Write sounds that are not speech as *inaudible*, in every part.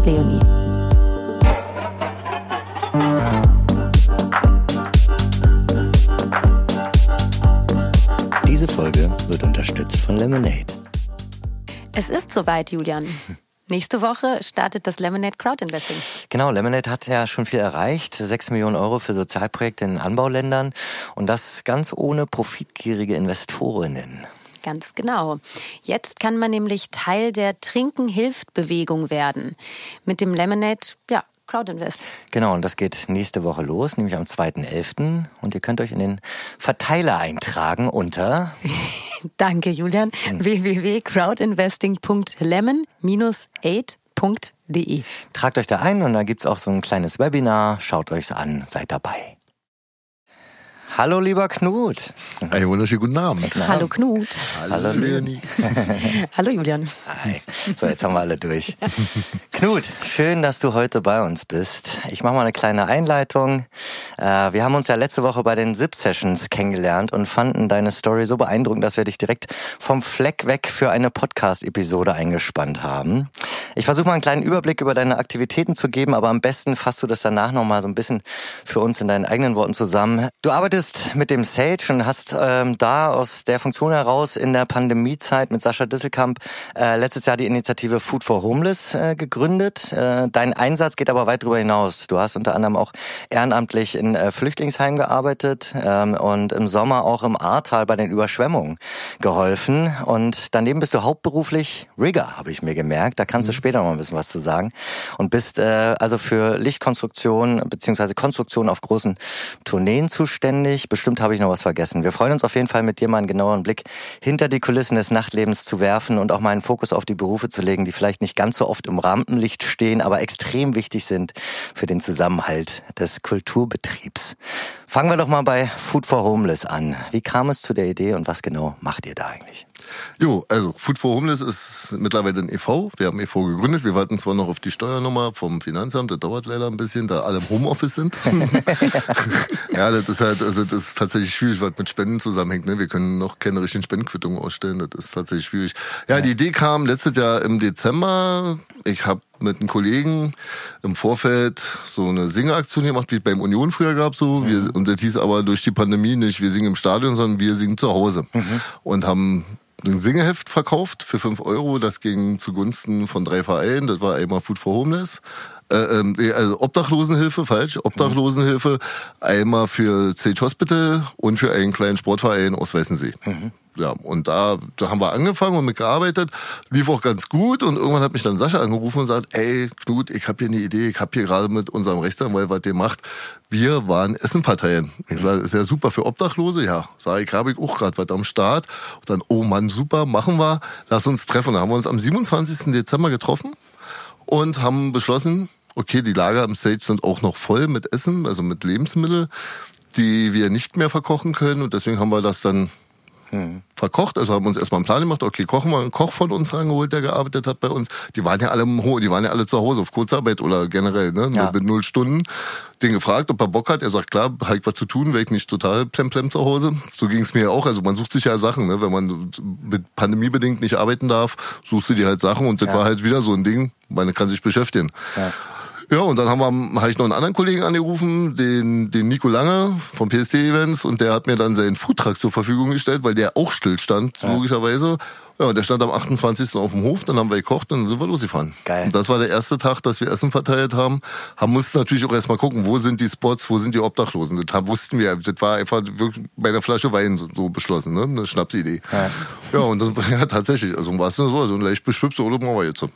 und Leonie. Diese Folge wird unterstützt von Lemonade. Es ist soweit, Julian. Nächste Woche startet das Lemonade Crowd Investing. Genau, Lemonade hat ja schon viel erreicht. Sechs Millionen Euro für Sozialprojekte in Anbauländern. Und das ganz ohne profitgierige Investorinnen. Ganz genau. Jetzt kann man nämlich Teil der Trinken hilft Bewegung werden. Mit dem Lemonade, ja, Crowdinvest. Genau, und das geht nächste Woche los, nämlich am 2.11. Und ihr könnt euch in den Verteiler eintragen unter... *laughs* Danke, Julian. Hm. www.crowdinvesting.lemon-8.de Tragt euch da ein und da gibt's auch so ein kleines Webinar. Schaut euch's an, seid dabei. Hallo, lieber Knut. Einen wunderschönen guten Abend. Hallo, Knut. Hallo, Leonie. *laughs* Hallo, Julian. Hi. So, jetzt haben wir alle durch. *laughs* Knut, schön, dass du heute bei uns bist. Ich mache mal eine kleine Einleitung. Äh, wir haben uns ja letzte Woche bei den SIP-Sessions kennengelernt und fanden deine Story so beeindruckend, dass wir dich direkt vom Fleck weg für eine Podcast-Episode eingespannt haben. Ich versuche mal einen kleinen Überblick über deine Aktivitäten zu geben, aber am besten fasst du das danach nochmal so ein bisschen für uns in deinen eigenen Worten zusammen. Du arbeitest mit dem Sage und hast ähm, da aus der Funktion heraus in der Pandemiezeit mit Sascha Disselkamp äh, letztes Jahr die Initiative Food for Homeless äh, gegründet. Äh, dein Einsatz geht aber weit darüber hinaus. Du hast unter anderem auch ehrenamtlich in äh, Flüchtlingsheimen gearbeitet ähm, und im Sommer auch im Ahrtal bei den Überschwemmungen geholfen. Und daneben bist du hauptberuflich Rigger, habe ich mir gemerkt. Da kannst du später noch ein bisschen was zu sagen. Und bist äh, also für Lichtkonstruktion beziehungsweise Konstruktion auf großen Tourneen zuständig. Bestimmt habe ich noch was vergessen. Wir freuen uns auf jeden Fall mit dir mal einen genaueren Blick hinter die Kulissen des Nachtlebens zu werfen und auch mal einen Fokus auf die Berufe zu legen, die vielleicht nicht ganz so oft im Rampenlicht stehen, aber extrem wichtig sind für den Zusammenhalt des Kulturbetriebs. Fangen wir doch mal bei Food for Homeless an. Wie kam es zu der Idee und was genau macht ihr da eigentlich? Jo, also Food for Homeless ist mittlerweile ein e.V. Wir haben e.V. gegründet. Wir warten zwar noch auf die Steuernummer vom Finanzamt, das dauert leider ein bisschen, da alle im Homeoffice sind. *laughs* ja, das ist halt, also das ist tatsächlich schwierig, was mit Spenden zusammenhängt. Ne? Wir können noch keine richtigen Spendenquittungen ausstellen, das ist tatsächlich schwierig. Ja, ja. die Idee kam letztes Jahr im Dezember. Ich habe mit einem Kollegen im Vorfeld so eine Singeraktion gemacht, wie es beim Union früher gab. So. Wir, mhm. und das hieß aber durch die Pandemie nicht, wir singen im Stadion, sondern wir singen zu Hause. Mhm. Und haben ein Singeheft verkauft für 5 Euro. Das ging zugunsten von drei Vereinen. Das war einmal Food for Homeless, äh, ähm, also Obdachlosenhilfe, falsch, Obdachlosenhilfe, einmal für Sage Hospital und für einen kleinen Sportverein aus Weißensee. Mhm ja, und da, da haben wir angefangen und mitgearbeitet, lief auch ganz gut und irgendwann hat mich dann Sascha angerufen und sagt, ey Knut, ich habe hier eine Idee, ich habe hier gerade mit unserem Rechtsanwalt, was der macht, wir waren Essen verteilen. Ich sage, ist ja super für Obdachlose, ja. Sag ich, habe ich auch gerade was am Start. Und dann, oh Mann, super, machen wir, lass uns treffen. Da haben wir uns am 27. Dezember getroffen und haben beschlossen, okay, die Lager im Sage sind auch noch voll mit Essen, also mit Lebensmitteln, die wir nicht mehr verkochen können und deswegen haben wir das dann hm. verkocht. Also haben uns erstmal einen Plan gemacht, okay, kochen wir einen Koch von uns rangeholt, der gearbeitet hat bei uns. Die waren ja alle im Ho die waren ja alle zu Hause auf Kurzarbeit oder generell, ne? Ja. Mit null Stunden. Den gefragt, ob er Bock hat. Er sagt, klar, ich was zu tun, wäre ich nicht total plemplem zu Hause. So ging es mir ja auch. Also man sucht sich ja Sachen, ne? Wenn man mit pandemiebedingt nicht arbeiten darf, suchst du dir halt Sachen und das ja. war halt wieder so ein Ding. Man kann sich beschäftigen. Ja. Ja, und dann haben wir, habe ich noch einen anderen Kollegen angerufen, den, den Nico Lange vom PST Events, und der hat mir dann seinen Foodtruck zur Verfügung gestellt, weil der auch stillstand, ja. logischerweise. Ja, der stand am 28. auf dem Hof, dann haben wir gekocht und dann sind wir losgefahren. Geil. Und das war der erste Tag, dass wir Essen verteilt haben. Haben mussten natürlich auch erstmal gucken, wo sind die Spots, wo sind die Obdachlosen. Das wussten wir. Das war einfach wirklich bei einer Flasche Wein so, so beschlossen, ne? Eine Schnapsidee. Ja. ja, und das *laughs* war ja tatsächlich, also was denn so, so ein leicht beschwipst, so, oder machen wir jetzt so.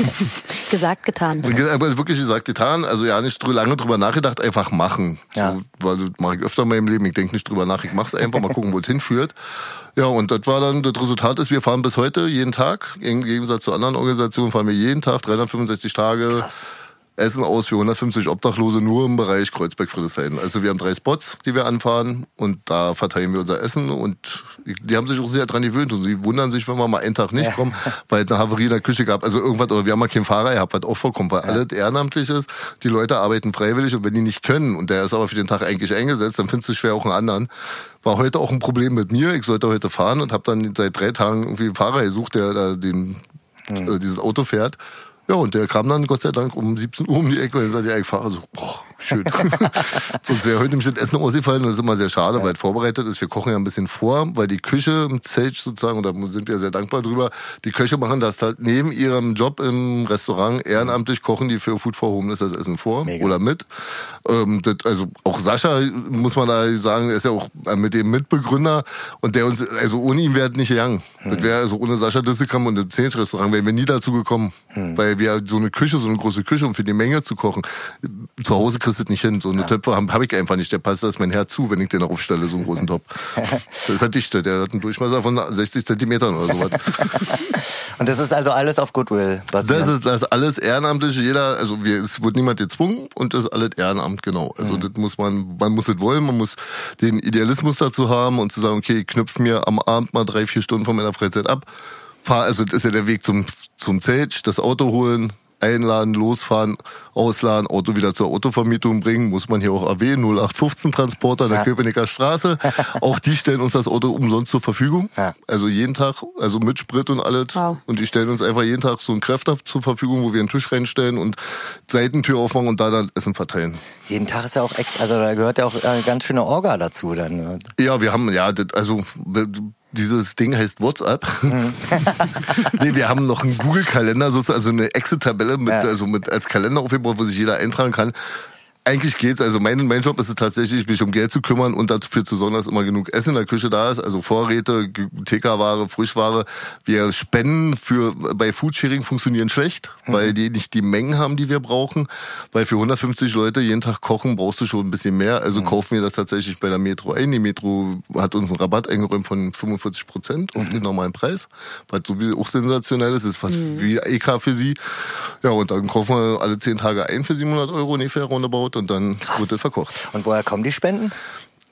*laughs* gesagt, getan. Aber wirklich gesagt, getan. Also ja, nicht lange drüber nachgedacht, einfach machen. Ja. So, weil das mache ich öfter in meinem Leben. Ich denke nicht drüber nach, ich mache es einfach, mal gucken, wo es hinführt. Ja, und das war dann, das Resultat ist, wir fahren bis heute jeden Tag. Im Gegensatz zu anderen Organisationen fahren wir jeden Tag, 365 Tage. Krass Essen aus für 150 Obdachlose nur im Bereich Kreuzberg-Friedrichshain. Also wir haben drei Spots, die wir anfahren und da verteilen wir unser Essen und die haben sich auch sehr dran gewöhnt und sie wundern sich, wenn wir mal einen Tag nicht kommen, weil es eine Havarie in der Küche gab. Also irgendwas, oder wir haben mal keinen Fahrer gehabt, was auch vorkommt, weil ja. alles ehrenamtlich ist. Die Leute arbeiten freiwillig und wenn die nicht können und der ist aber für den Tag eigentlich eingesetzt, dann findest du schwer auch einen anderen. War heute auch ein Problem mit mir. Ich sollte heute fahren und habe dann seit drei Tagen irgendwie einen Fahrer gesucht, der da den, mhm. äh, dieses Auto fährt. Ja, und der kam dann Gott sei Dank um 17 Uhr um die Ecke und sagte ja, ich fahre so, boah, schön. *laughs* Sonst wäre heute nämlich das Essen ausgefallen das ist immer sehr schade, ja. weil es vorbereitet ist. Wir kochen ja ein bisschen vor, weil die Küche im Zelt sozusagen, und da sind wir sehr dankbar drüber, die Köche machen das halt neben ihrem Job im Restaurant ehrenamtlich kochen die für Food for Homeless das Essen vor Mega. oder mit. Ähm, das, also auch Sascha, muss man da sagen, ist ja auch mit dem Mitbegründer und der uns, also ohne ihn wäre es nicht gegangen. Hm. Das wäre also ohne Sascha Dissekam und das Zehns-Restaurant wären wir nie dazu gekommen. Hm. Weil wir so eine Küche, so eine große Küche, um für die Menge zu kochen, zu Hause kriegst du das nicht hin. So eine ja. Töpfe habe hab ich einfach nicht. Der passt das mein Herz zu, wenn ich den aufstelle, so einen großen Topf. *laughs* das ist halt dichter. Der hat einen Durchmesser von 60 Zentimetern oder sowas. *laughs* Und das ist also alles auf Goodwill basiert? Das ist, das alles ehrenamtlich. Jeder, also wir, es wird niemand gezwungen und das ist alles Ehrenamt, genau. Also mhm. das muss man, man muss es wollen, man muss den Idealismus dazu haben und zu sagen, okay, ich knüpfe mir am Abend mal drei, vier Stunden von meiner Freizeit ab. Fahr, also das ist ja der Weg zum, zum Zelt, das Auto holen, einladen, losfahren, ausladen, Auto wieder zur Autovermietung bringen, muss man hier auch erwähnen, 0815 Transporter der ja. Köpenicker Straße. *laughs* auch die stellen uns das Auto umsonst zur Verfügung. Ja. Also jeden Tag, also mit Sprit und alles. Wow. Und die stellen uns einfach jeden Tag so einen Kräfter zur Verfügung, wo wir einen Tisch reinstellen und Seitentür aufmachen und da dann Essen verteilen. Jeden Tag ist ja auch extra, also da gehört ja auch eine ganz schöne Orga dazu dann. Ne? Ja, wir haben, ja, das, also dieses Ding heißt WhatsApp. Mhm. *laughs* nee, wir haben noch einen Google-Kalender, sozusagen, also eine Excel-Tabelle mit, ja. also mit als Kalender aufgebaut, wo sich jeder eintragen kann eigentlich geht's. Also mein, mein Job ist es tatsächlich, mich um Geld zu kümmern und dafür zu sorgen, dass immer genug Essen in der Küche da ist. Also Vorräte, TK-Ware, Frischware. Wir spenden für, bei Foodsharing funktionieren schlecht, mhm. weil die nicht die Mengen haben, die wir brauchen. Weil für 150 Leute jeden Tag kochen brauchst du schon ein bisschen mehr. Also mhm. kaufen wir das tatsächlich bei der Metro ein. Die Metro hat uns einen Rabatt eingeräumt von 45 Prozent auf mhm. den normalen Preis. Was so wie auch sensationell ist, ist fast mhm. wie EK für sie. Ja, und dann kaufen wir alle 10 Tage ein für 700 Euro ungefähr roundabout und dann Krass. wurde verkocht. Und woher kommen die Spenden?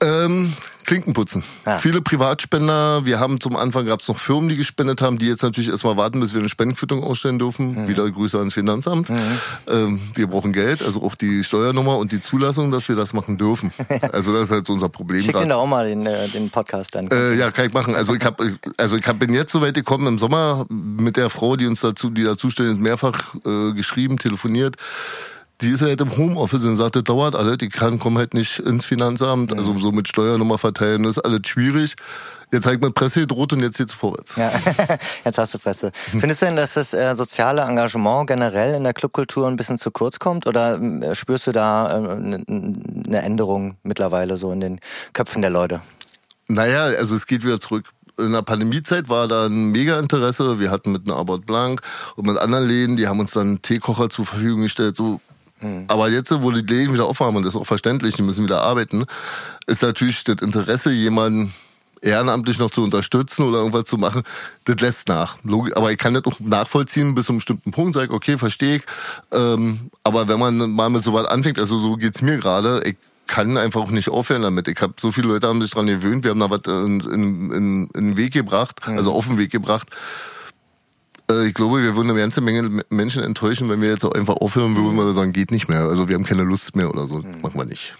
Ähm, Klinkenputzen. Ja. Viele Privatspender. Wir haben zum Anfang gab es noch Firmen, die gespendet haben, die jetzt natürlich erstmal warten, bis wir eine Spendenquittung ausstellen dürfen. Mhm. Wieder Grüße ans Finanzamt. Mhm. Ähm, wir brauchen Geld, also auch die Steuernummer und die Zulassung, dass wir das machen dürfen. *laughs* Also das ist halt so unser Problem. Schick da auch mal den, äh, den Podcast dann. Äh, ja, kann ich machen. Also ich hab, also ich hab, bin jetzt soweit gekommen im Sommer mit der Frau, die uns dazu, die dazu stehen, mehrfach äh, geschrieben, telefoniert die ist halt im Homeoffice und sagt, das dauert alles, die kann, kommen halt nicht ins Finanzamt, mhm. also so mit Steuernummer verteilen, das ist alles schwierig. Jetzt ich mit Presse gedroht und jetzt geht's vorwärts. Ja, *laughs* jetzt hast du Presse. *laughs* Findest du denn, dass das äh, soziale Engagement generell in der Clubkultur ein bisschen zu kurz kommt oder äh, spürst du da eine äh, Änderung mittlerweile so in den Köpfen der Leute? Naja, also es geht wieder zurück in der Pandemiezeit war da ein mega Interesse. Wir hatten mit einer Arbeit Blanc und mit anderen Läden, die haben uns dann Teekocher zur Verfügung gestellt. So Mhm. Aber jetzt, wo die Läden wieder aufhaben, und das ist auch verständlich, die müssen wieder arbeiten, ist natürlich das Interesse, jemanden ehrenamtlich noch zu unterstützen oder irgendwas zu machen, das lässt nach. Aber ich kann das auch nachvollziehen bis zu einem bestimmten Punkt, sage okay, verstehe ich. Ähm, aber wenn man mal mit sowas anfängt, also so geht's mir gerade, ich kann einfach auch nicht aufhören damit. Ich habe so viele Leute haben sich daran gewöhnt, wir haben da was in, in, in, in den Weg gebracht, mhm. also auf den Weg gebracht. Äh, ich glaube, wir würden eine ganze Menge Menschen enttäuschen, wenn wir jetzt auch einfach aufhören würden, weil wir sagen, geht nicht mehr. Also wir haben keine Lust mehr oder so. Mhm. Machen wir nicht.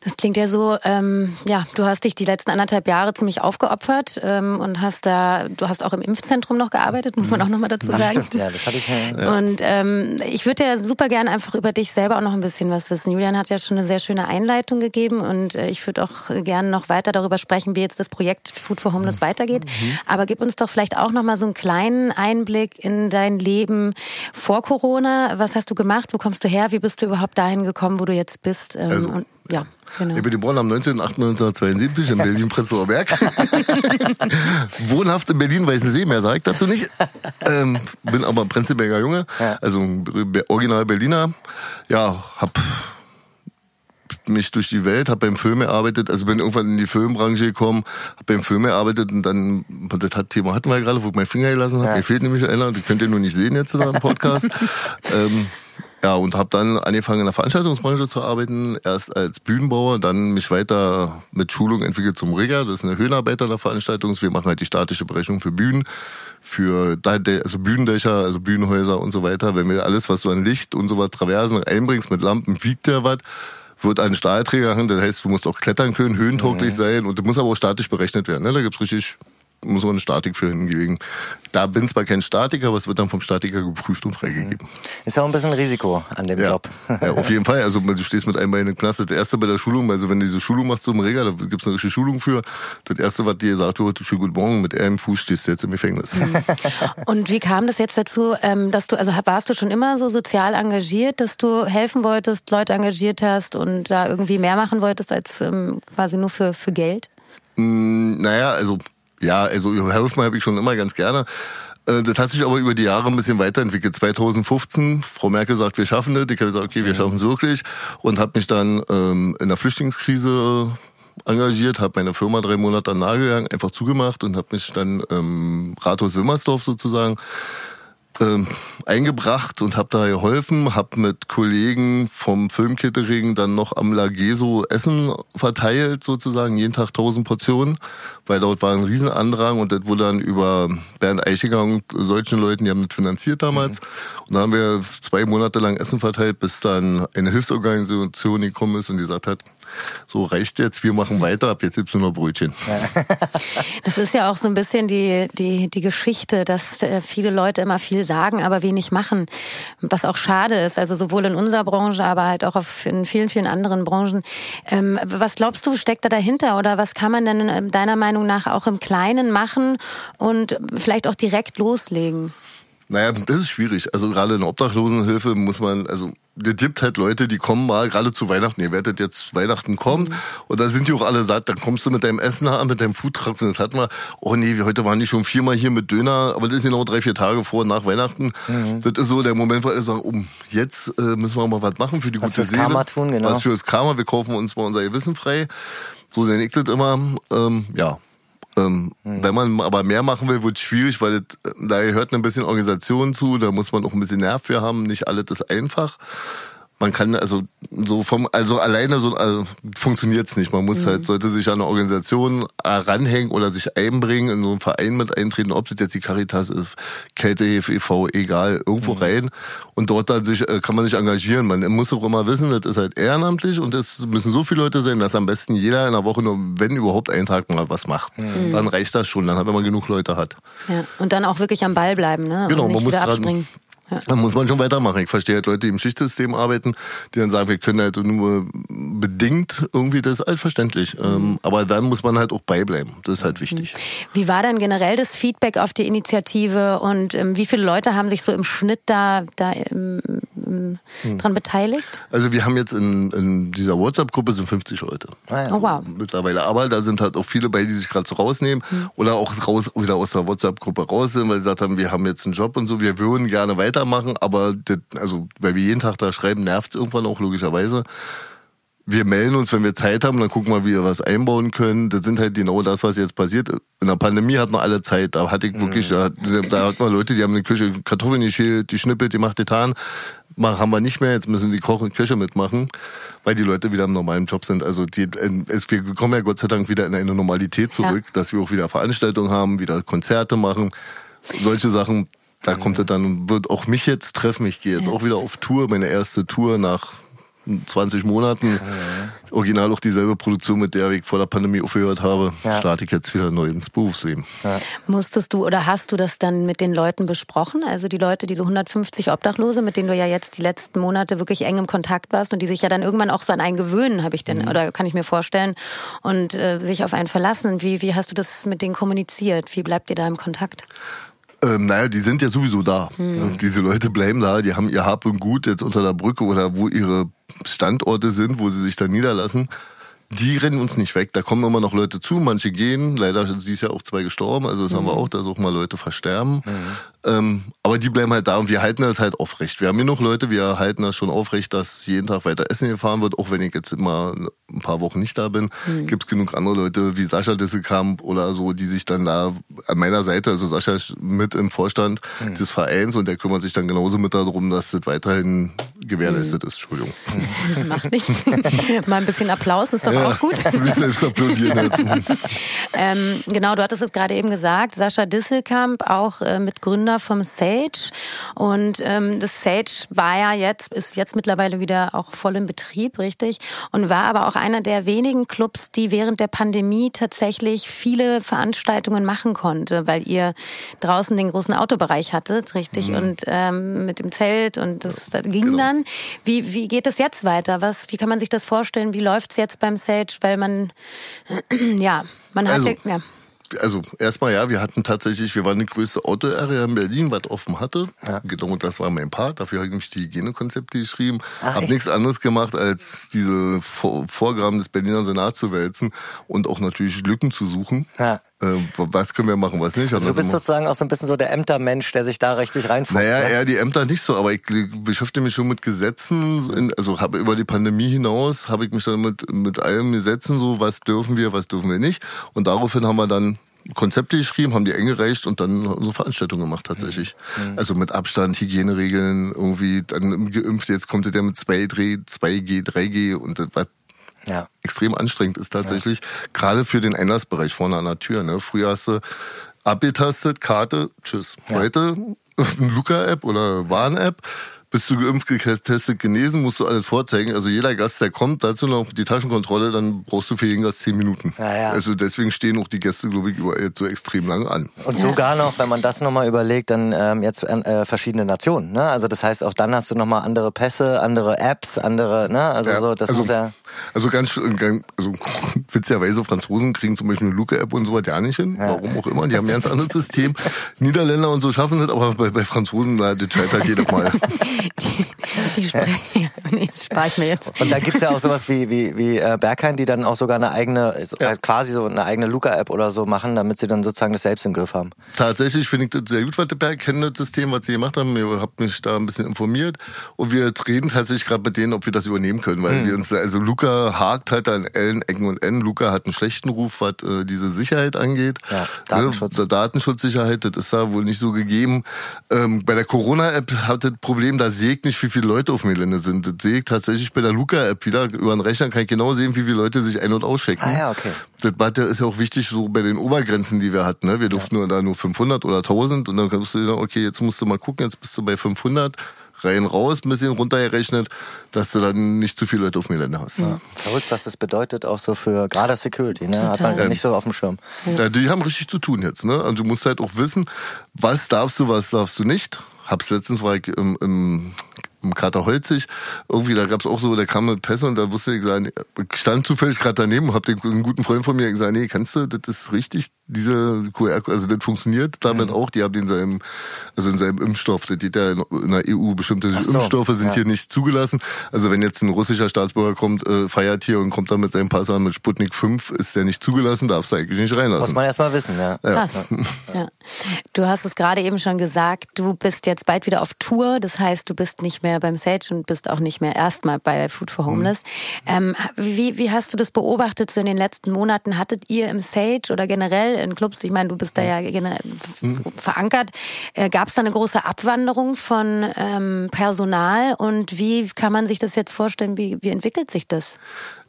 Das klingt ja so, ähm, ja, du hast dich die letzten anderthalb Jahre ziemlich aufgeopfert ähm, und hast da, du hast auch im Impfzentrum noch gearbeitet, muss man mhm. auch nochmal dazu sagen. Stimmt, ja, das hatte ich ja. *laughs* Und ähm, ich würde ja super gerne einfach über dich selber auch noch ein bisschen was wissen. Julian hat ja schon eine sehr schöne Einleitung gegeben und äh, ich würde auch gerne noch weiter darüber sprechen, wie jetzt das Projekt Food for Homeless mhm. weitergeht. Mhm. Aber gib uns doch vielleicht auch nochmal so einen kleinen Einblick in dein Leben vor Corona. Was hast du gemacht? Wo kommst du her? Wie bist du überhaupt dahin gekommen, wo du jetzt bist? Ähm, also, ja. Genau. Ich bin geboren am 19.08.1972 in Berlin-Prenzlauer Berg. *laughs* Wohnhaft in Berlin-Weißensee, mehr sage ich dazu nicht. Ähm, bin aber Prenzlberger Junge, ja. also original Berliner. Ja, hab mich durch die Welt, habe beim Film gearbeitet, also bin irgendwann in die Filmbranche gekommen, habe beim Film gearbeitet und dann, das hat Thema hatten wir gerade, wo ich meinen Finger gelassen habe, ja. mir fehlt nämlich einer, das könnt ihr nur nicht sehen jetzt in einem Podcast. *laughs* ähm, Ja, und habe dann angefangen in der Veranstaltungsbranche zu arbeiten, erst als Bühnenbauer, dann mich weiter mit Schulung entwickelt zum Rigger, das ist eine Höhenarbeiter der Veranstaltung. Wir machen halt die statische Berechnung für Bühnen, für also Bühnendächer, also Bühnenhäuser und so weiter. Wenn wir alles, was du an Licht und so was Traversen einbringst mit Lampen, wiegt der was wird ein Stahlträger haben, das heißt, du musst auch klettern können, höhentauglich mhm. sein und das muss aber auch statisch berechnet werden. Ne? Da gibt's richtig muss man eine Statik für hingelegen. Da bin zwar kein Statiker, aber es wird dann vom Statiker geprüft und freigegeben. Ist ja auch ein bisschen Risiko an dem ja. Job. Ja, auf jeden Fall. Also du stehst mit einem Bein in der Klasse. Das erste bei der Schulung, also wenn du diese Schulung machst zum Reger, da gibt's eine richtige Schulung für. Das erste, was dir sagt, du schönen guten Morgen, mit einem Fuß stehst du jetzt im Gefängnis. Mhm. Und wie kam das jetzt dazu, ähm, dass du, also warst du schon immer so sozial engagiert, dass du helfen wolltest, Leute engagiert hast und da irgendwie mehr machen wolltest als ähm, quasi nur für, für Geld? Mm, naja, also ja, also helfen habe ich schon immer ganz gerne. Äh, das hat sich aber über die Jahre ein bisschen weiterentwickelt. 2015, Frau Merkel sagt, wir schaffen das. Ich habe gesagt, okay, wir schaffen es wirklich. Und habe mich dann ähm, in der Flüchtlingskrise engagiert, habe meine Firma drei Monate an Nagel einfach zugemacht und habe mich dann ähm, Rathaus Wilmersdorf sozusagen ähm, eingebracht und habe da geholfen, habe mit Kollegen vom Filmkittering dann noch am Lageso Essen verteilt, sozusagen, jeden Tag 1000 Portionen, weil dort war ein Riesenandrang und das wurde dann über Bernd Eichiger und solchen Leuten, die haben das finanziert damals. Mhm. Und da haben wir zwei Monate lang Essen verteilt, bis dann eine Hilfsorganisation gekommen ist und die gesagt hat, so reicht jetzt, wir machen weiter, ab jetzt gibt's nur noch Brötchen. *laughs* *laughs* Das ist ja auch so ein bisschen die, die, die Geschichte, dass äh, viele Leute immer viel sagen, aber wenig machen. Was auch schade ist, also sowohl in unserer Branche, aber halt auch in vielen, vielen anderen Branchen. Ähm, was glaubst du, steckt da dahinter? Oder was kann man denn ähm, deiner Meinung nach auch im Kleinen machen und vielleicht auch direkt loslegen? Naja, das ist schwierig. Also gerade in Obdachlosenhilfe muss man, also es gibt halt Leute, die kommen mal gerade zu Weihnachten. Ihr werdet jetzt Weihnachten kommen mhm. und da sind die auch alle satt. Dann kommst du mit deinem Essen an, mit deinem Foodtruck und das hat man, oh nee, heute waren die schon viermal hier mit Döner, aber das ist genau drei, vier Tage vor und nach Weihnachten. Mhm. Das ist so der Moment, wo alle sagen, um, jetzt äh, müssen wir mal was machen für die was gute Seele. Karma tun, genau. Was fürs Karma, wir kaufen uns mal unser Gewissen frei. So sehe ich das immer. Ähm, ja, ähm, mhm. Wenn man aber mehr machen will, wird es schwierig, weil das, da gehört ein bisschen Organisation zu, da muss man auch ein bisschen Nerv für haben. Nicht alles ist einfach man kann also so vom also alleine so also funktioniert's nicht. Man muss mhm. halt sollte sich an eine Organisation ranhängen oder sich einbringen in so einen Verein mit eintreten, ob das jetzt die Caritas ist, Kältehilfe e.V., egal irgendwo mhm. rein und dort dann sich äh, kann man sich engagieren. Man muss auch immer wissen, das ist halt ehrenamtlich und es müssen so viele Leute sein, dass am besten jeder in der Woche nur wenn überhaupt einen Tag mal was macht. Mhm. Dann reicht das schon, dann hat man genug Leute hat. Ja, und dann auch wirklich am Ball bleiben, ne? Genau, man muss dran, ja. Dann muss man schon weitermachen. Ich verstehe halt Leute, die im Schichtsystem arbeiten, die dann sagen, wir können halt nur bedingt irgendwie, das ist halt verständlich. Mhm. aber dann muss man halt auch beibleiben. Das ist halt mhm. wichtig. Wie war dann generell das Feedback auf die Initiative und ähm, wie viele Leute haben sich so im Schnitt da, da ähm, ähm, mhm. dran beteiligt? Also wir haben jetzt in, in dieser WhatsApp-Gruppe sind 50 Leute. Ah, ja. Oh wow. Mittlerweile. Aber da sind halt auch viele bei, die sich gerade so rausnehmen mhm. oder auch raus, wieder aus der WhatsApp-Gruppe raus sind, weil sie gesagt haben, wir haben jetzt einen Job und so, wir würden gerne weiter weitermachen, aber das, also weil wir jeden Tag da schreiben, nervt es irgendwann auch logischerweise. Wir melden uns, wenn wir Zeit haben, dann gucken wir, wie wir was einbauen können. Das sind halt genau das, was jetzt passiert. In der Pandemie hatten wir alle Zeit. Da hatte ich wirklich, da, da hat man Leute, die haben eine Küche Kartoffeln geschält, die schnippelt, die macht getan. Haben wir nicht mehr, jetzt müssen die Koch und Küche mitmachen, weil die Leute wieder im normalen Job sind. Also die, es, wir kommen ja Gott sei Dank wieder in eine Normalität zurück, ja. dass wir auch wieder Veranstaltungen haben, wieder Konzerte machen. Solche Sachen, da kommt er dann und wird auch mich jetzt treffen. Ich gehe jetzt ja. auch wieder auf Tour, meine erste Tour nach 20 Monaten. Ja. Original auch dieselbe Produktion, mit der ich vor der Pandemie aufgehört habe. Ja. Starte ich jetzt wieder neu ins Berufsleben. Ja. Musstest du oder hast du das dann mit den Leuten besprochen? Also die Leute, diese 150 Obdachlose, mit denen du ja jetzt die letzten Monate wirklich eng im Kontakt warst und die sich ja dann irgendwann auch so an einen gewöhnen, habe ich denn, mhm. oder kann ich mir vorstellen, und äh, sich auf einen verlassen. Wie, wie hast du das mit denen kommuniziert? Wie bleibt ihr da im Kontakt? Ähm, naja, die sind ja sowieso da. Hm. Diese Leute bleiben da, die haben ihr Hab und Gut jetzt unter der Brücke oder wo ihre Standorte sind, wo sie sich da niederlassen. Die rennen uns nicht weg. Da kommen immer noch Leute zu, manche gehen. Leider sind dies ja auch zwei gestorben, also das mhm. haben wir hm. auch, dass auch mal Leute versterben. Mhm. Ähm, aber die bleiben halt da und wir halten das halt aufrecht. Wir haben hier noch Leute, wir halten das schon aufrecht, dass jeden Tag weiter Essen gefahren wird, auch wenn ich jetzt immer ein paar Wochen nicht da bin. Mhm. Gibt es genug andere Leute wie Sascha Disselkamp oder so, die sich dann da an meiner Seite, also Sascha ist mit im Vorstand mhm. des Vereins und der kümmert sich dann genauso mit darum, dass das weiterhin gewährleistet mhm. ist. Entschuldigung. *laughs* Macht nichts. *laughs* Mal ein bisschen Applaus ist doch ja, auch gut. *laughs* Mich selbst applaudieren. ähm, genau, du hattest es gerade eben gesagt, Sascha Disselkamp, auch äh, Mitgründer vom Sage. Und ähm, das Sage war ja jetzt, ist jetzt mittlerweile wieder auch voll im Betrieb, richtig? Und war aber auch einer der wenigen Clubs, die während der Pandemie tatsächlich viele Veranstaltungen machen konnte, weil ihr draußen den großen Autobereich hattet, richtig? Mhm. Und ähm, mit dem Zelt und das, das ging genau. dann. Wie, wie geht es jetzt weiter? Was, wie kann man sich das vorstellen? Wie läuft's jetzt beim Sage? Weil man, *clears throat* ja, man hat also. ja also erstmal ja, wir hatten tatsächlich, wir waren die größte Auto-Area in Berlin, was offen hatte. Ja. Genau, das war mein Part. Dafür habe ich nämlich die Hygienekonzepte geschrieben. Ach, habe nichts anderes gemacht, als diese Vorgaben des Berliner Senats zu wälzen und auch natürlich Lücken zu suchen. Ja. Äh, was können wir machen, was nicht. Also, also du bist sozusagen auch so ein bisschen so der Ämtermensch, der sich da richtig reinfuchst. Naja, ne? eher die Ämter nicht so, aber ich beschäftige mich schon mit Gesetzen, also habe über die Pandemie hinaus, habe ich mich dann mit, mit allen Gesetzen so, was dürfen wir, was dürfen wir nicht. Und daraufhin haben wir dann Konzepte geschrieben, haben die eingereicht und dann so Veranstaltungen gemacht tatsächlich. Mhm. Also mit Abstand, Hygieneregeln, irgendwie dann geimpft, jetzt kommt der mit 2G, 2G, 3G und das ja. extrem anstrengend ist tatsächlich. Ja. Gerade für den Einlassbereich vorne an der Tür. Ne? Früher hast du abgetastet, Karte, tschüss. Ja. Heute *laughs* eine Luca-App oder Warn-App bist du geimpft, getestet, genesen, musst du alles vorzeigen. Also jeder Gast, der kommt, dazu noch die Taschenkontrolle, dann brauchst du für jeden Gast zehn Minuten. Ja, ja. Also deswegen stehen auch die Gäste, glaube ich, jetzt so extrem lang an. Und sogar noch, wenn man das nochmal überlegt, dann ähm, jetzt äh, verschiedene Nationen. Ne? Also das heißt, auch dann hast du nochmal andere Pässe, andere Apps, andere, ne? Also ja, so, das also, muss ja... Also ganz, also *laughs* witzigerweise, Franzosen kriegen zum Beispiel eine Luca-App und so was ja nicht hin. Warum auch immer. Die haben ein ganz anderes System. *laughs* Niederländer und so schaffen das, aber bei, bei Franzosen, na, das scheitert jedes Mal. *laughs* do, *laughs* die, das spare ich mir jetzt. Und da gibt's ja auch sowas wie, wie, wie äh, Berghain, die dann auch sogar eine eigene, ja. quasi so eine eigene Luca-App oder so machen, damit sie dann sozusagen das selbst im Griff haben. Tatsächlich finde ich das sehr gut, was der Berg kennt, das System, was sie gemacht haben. Ich habe mich da ein bisschen informiert. Und wir reden tatsächlich gerade mit denen, ob wir das übernehmen können, weil mhm. wir uns, also Luca hakt halt an allen Ecken und Enden. Luca hat einen schlechten Ruf, was äh, diese Sicherheit angeht. Ja, Datenschutz. Ne, Datenschutzsicherheit, das ist da wohl nicht so gegeben. Ähm, bei der Corona-App hat das Problem, da sägt nicht, wie viele Leute auf dem Gelände sind. Das sehe ich tatsächlich bei der Luca-App wieder. Über den Rechner kann ich genau sehen, wie viele Leute sich ein- und auschecken. Ah ja, okay. Das ist ja auch wichtig so bei den Obergrenzen, die wir hatten. Ne? Wir durften ja. nur da nur 500 oder 1000 und dann kannst du sagen, okay, jetzt musst du mal gucken, jetzt bist du bei 500 rein raus, ein bisschen runtergerechnet, dass du dann nicht zu viele Leute auf dem Gelände hast. Ja. Verrückt, was das bedeutet, auch so für gerade Security, ne? Hat man ja. nicht so auf dem Schirm. Ja, die haben richtig zu tun jetzt, ne? Und du musst halt auch wissen, was darfst du, was darfst du nicht. Hab's letztens war ich im, im im Kater Holzig, irgendwie, da gab's auch so, der kam mit Pässe und da wusste ich ich stand zufällig gerade daneben hab den einen guten Freund von mir gesagt, nee, kannst du, das ist richtig, diese QR, also das funktioniert damit mhm. auch, die haben in seinem, also in seinem Impfstoff, das geht ja in der EU, bestimmte so, Impfstoffe sind ja. hier nicht zugelassen. Also wenn jetzt ein russischer Staatsbürger kommt, äh, feiert hier und kommt dann mit seinem Pass an mit Sputnik 5, ist der nicht zugelassen, darfst du eigentlich nicht reinlassen. Muss man erstmal wissen, ja. Krass. Ja. Du hast es gerade eben schon gesagt, du bist jetzt bald wieder auf Tour, das heißt, du bist nicht mehr mehr beim Sage und bist auch nicht mehr erstmal bei Food for Homeless. Mhm. Ähm, wie, wie hast du das beobachtet so in den letzten Monaten? Hattet ihr im Sage oder generell in Clubs, ich meine, du bist da ja mhm. verankert, äh, gab es da eine große Abwanderung von ähm, Personal und wie kann man sich das jetzt vorstellen? Wie, wie entwickelt sich das?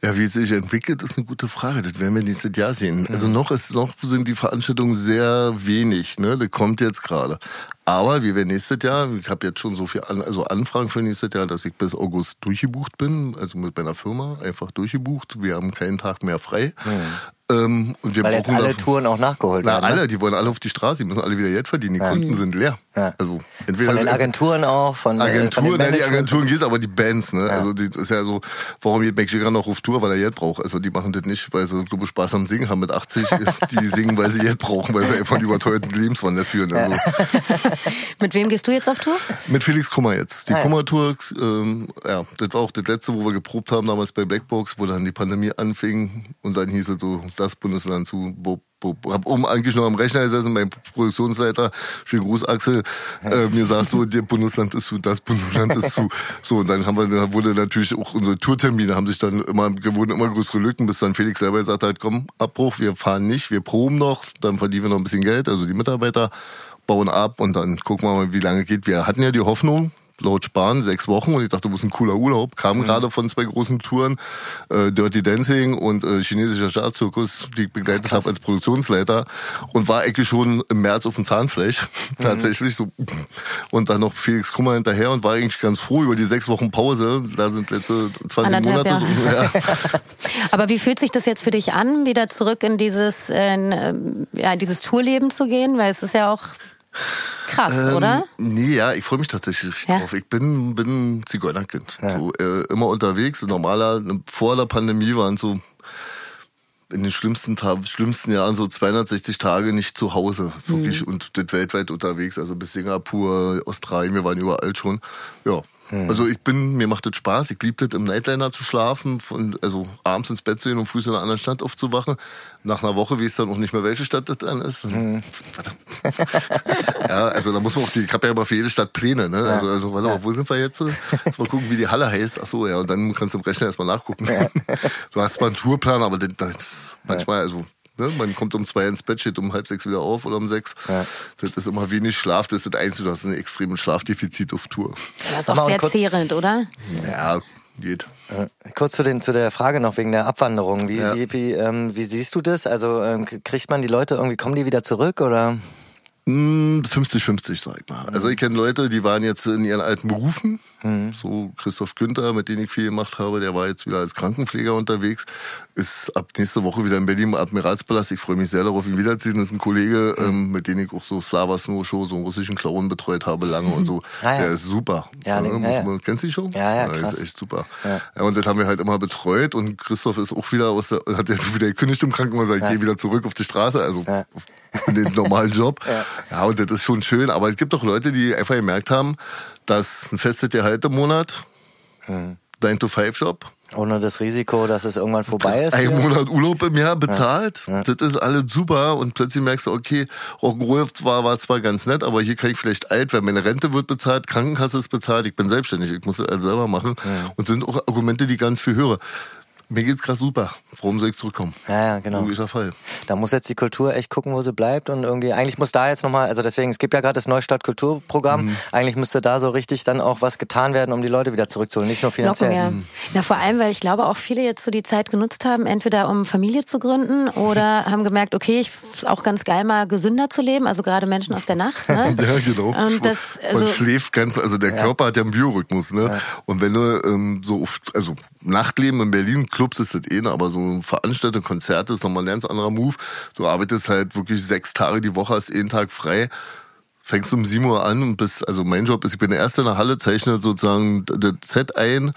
Ja, wie es sich entwickelt, ist eine gute Frage. Das werden wir nächstes Jahr sehen. Also noch ist noch sind die Veranstaltungen sehr wenig. Ne, das kommt jetzt gerade. Aber wir werden nächstes Jahr. Ich habe jetzt schon so viel an, also Anfragen für nächstes Jahr, dass ich bis August durchgebucht bin. Also mit meiner Firma einfach durchgebucht. Wir haben keinen Tag mehr frei. Mhm. Ähm, und wir Weil jetzt alle Touren auch nachgeholt na, werden. alle, ne? die wollen alle auf die Straße, die müssen alle wieder Geld verdienen. Die ja. Konten sind leer. Ja. Also entweder von den Agenturen auch, von äh, Agenturen, von ja, die Agenturen geht, aber die Bands, ne? Ja. Also die ist ja so, warum geht Mick Jagger noch auf Tour, weil er Geld braucht. Also die machen das nicht, weil sie glaube Spaß am Singen haben mit 80, *laughs* die singen, weil sie Geld brauchen, weil sie einfach einen überteuerten Lebenswandel führen. Also. *laughs* mit wem gehst du jetzt auf Tour? Mit Felix Kummer jetzt. Die ah, Kummer-Tour, ähm, ja, das war auch das letzte, wo wir geprobt haben damals bei Blackbox, wo dann die Pandemie anfing und dann hieß es so, das Bundesland zu, Bob hab oben eigentlich noch am Rechner gesessen, mein Produktionsleiter, schönen Gruß Axel, äh, mir sagt so, der Bundesland ist zu, das Bundesland ist zu. *laughs* So, und dann haben wir, dann wurde natürlich auch unsere Tourtermine haben sich dann immer, wurden immer größere Lücken, bis dann Felix selber gesagt hat, komm, Abbruch, wir fahren nicht, wir proben noch, dann verdienen wir noch ein bisschen Geld, also die Mitarbeiter bauen ab und dann gucken wir mal, wie lange geht. Wir hatten ja die Hoffnung, laut Spahn sechs Wochen und ich dachte, du bist ein cooler Urlaub. Kam mhm. gerade von zwei großen Touren, äh, Dirty Dancing und äh, chinesischer Staatszirkus, die ich begleitet habe als Produktionsleiter und war eigentlich schon im März auf dem Zahnfleisch mhm. *laughs* tatsächlich so und dann noch Felix Kummer hinterher und war eigentlich ganz froh über die sechs Wochen Pause. Da sind letzte 20 Anderthalb Monate. Ja. *laughs* Aber wie fühlt sich das jetzt für dich an, wieder zurück in dieses, in, ähm, ja, dieses Tourleben zu gehen? Weil es ist ja auch Krass, ähm, oder? Nee, ja, ich freue mich tatsächlich ja? drauf. Ich bin, bin Zigeunerkind. Ja. So, äh, immer unterwegs. Normaler, vor der Pandemie waren so in den schlimmsten, schlimmsten Jahren so 260 Tage nicht zu Hause. Wirklich. Mhm. Und das weltweit unterwegs. Also bis Singapur, Australien, wir waren überall schon. Ja, hm. Also ich bin, mir macht das Spaß. Ich liebe das, im Nightliner zu schlafen, von, also abends ins Bett zu gehen und früh in einer anderen Stadt aufzuwachen. Nach einer Woche weiß dann auch nicht mehr, welche Stadt das dann ist. Hm. *laughs* ja, also da muss man auch die, ich habe ja immer für jede Stadt Pläne, ne? Also, also warte mal, wo sind wir jetzt? Jetzt mal gucken, wie die Halle heißt. Ach so, ja, und dann kannst du im Rechner erstmal nachgucken. *laughs* du hast zwar einen Tourplan, aber das, das manchmal, also Ne? Man kommt um zwei ins Bett, steht um halb sechs wieder auf oder um sechs. Ja. Das ist immer wenig Schlaf. Das ist das Einzige, du hast ein extremes Schlafdefizit auf Tour. Das ist auch sehr zehrend, oder? Ja, geht. Äh, kurz zu, den, zu der Frage noch wegen der Abwanderung. Wie, ja. wie, wie, ähm, wie siehst du das? Also ähm, kriegt man die Leute irgendwie, kommen die wieder zurück oder? 50-50, hm, sag ich mal. Also ich kenne Leute, die waren jetzt in ihren alten Berufen. Mhm. So Christoph Günther, mit dem ich viel gemacht habe, der war jetzt wieder als Krankenpfleger unterwegs. Ist ab nächste Woche wieder in Berlin im Admiralspalast. Ich freue mich sehr darauf, ihn wiederzusehen. Das ist ein Kollege, mhm. ähm, mit dem ich auch so Slava Snow Show, so einen russischen Clown betreut habe lange und so. Ah, ja. Der ist super. Ja, ja, ja, man, kennst du die schon? Ja, ja, krass. Der ist echt super. Ja. ja. und das haben wir halt immer betreut und Christoph ist auch wieder aus der, *laughs* hat ja wieder gekündigt im Krankenhaus, ich gehe wieder zurück auf die Straße, also in den normalen Job. *laughs* ja. und das ist schon schön. Aber es gibt auch Leute, die einfach gemerkt haben, dass ein festes Gehalt im Monat, hm. 9-to-5-Job. Ohne das Risiko, dass es irgendwann vorbei ist. Ein Monat Urlaub im Jahr bezahlt. Ja. Das ist alles super. Und plötzlich merkst du, okay, Rock'n'Roll war, war zwar ganz nett, aber hier kann ich vielleicht alt werden. Meine Rente wird bezahlt, Krankenkasse ist bezahlt, ich bin selbstständig, ich muss das alles selber machen. Ja. Und sind auch Argumente, die ganz viel höre. Mir geht's gerade super. Warum soll ich zurückkommen? Ja, ja, genau. Logischer Fall. Da muss jetzt die Kultur echt gucken, wo sie bleibt und irgendwie, eigentlich muss da jetzt nochmal, also deswegen, es gibt ja gerade das Neustadt Kulturprogramm, mhm. eigentlich müsste da so richtig dann auch was getan werden, um die Leute wieder zurückzuholen, nicht nur finanziell. Locken, ja. Mhm. Na, vor allem, weil ich glaube auch viele jetzt so die Zeit genutzt haben, entweder um Familie zu gründen oder *laughs* haben gemerkt, okay, ich ist auch ganz geil mal gesünder zu leben, also gerade Menschen aus der Nacht. Ne? *laughs* ja, genau. Und das, also, Man schläft ganz, also der ja. Körper hat ja einen Biorhythmus, ne? Ja. Und wenn du ähm, so oft, also Nachtleben in Berlin, Clubs ist das eh, aber so Veranstaltungen, Konzerte ist nochmal ein ganz anderer Move. Du arbeitest halt wirklich sechs Tage die Woche, hast jeden Tag frei. Fängst um 7 Uhr an und bist, also mein Job ist, ich bin der Erste in der Halle, zeichne sozusagen das Set ein,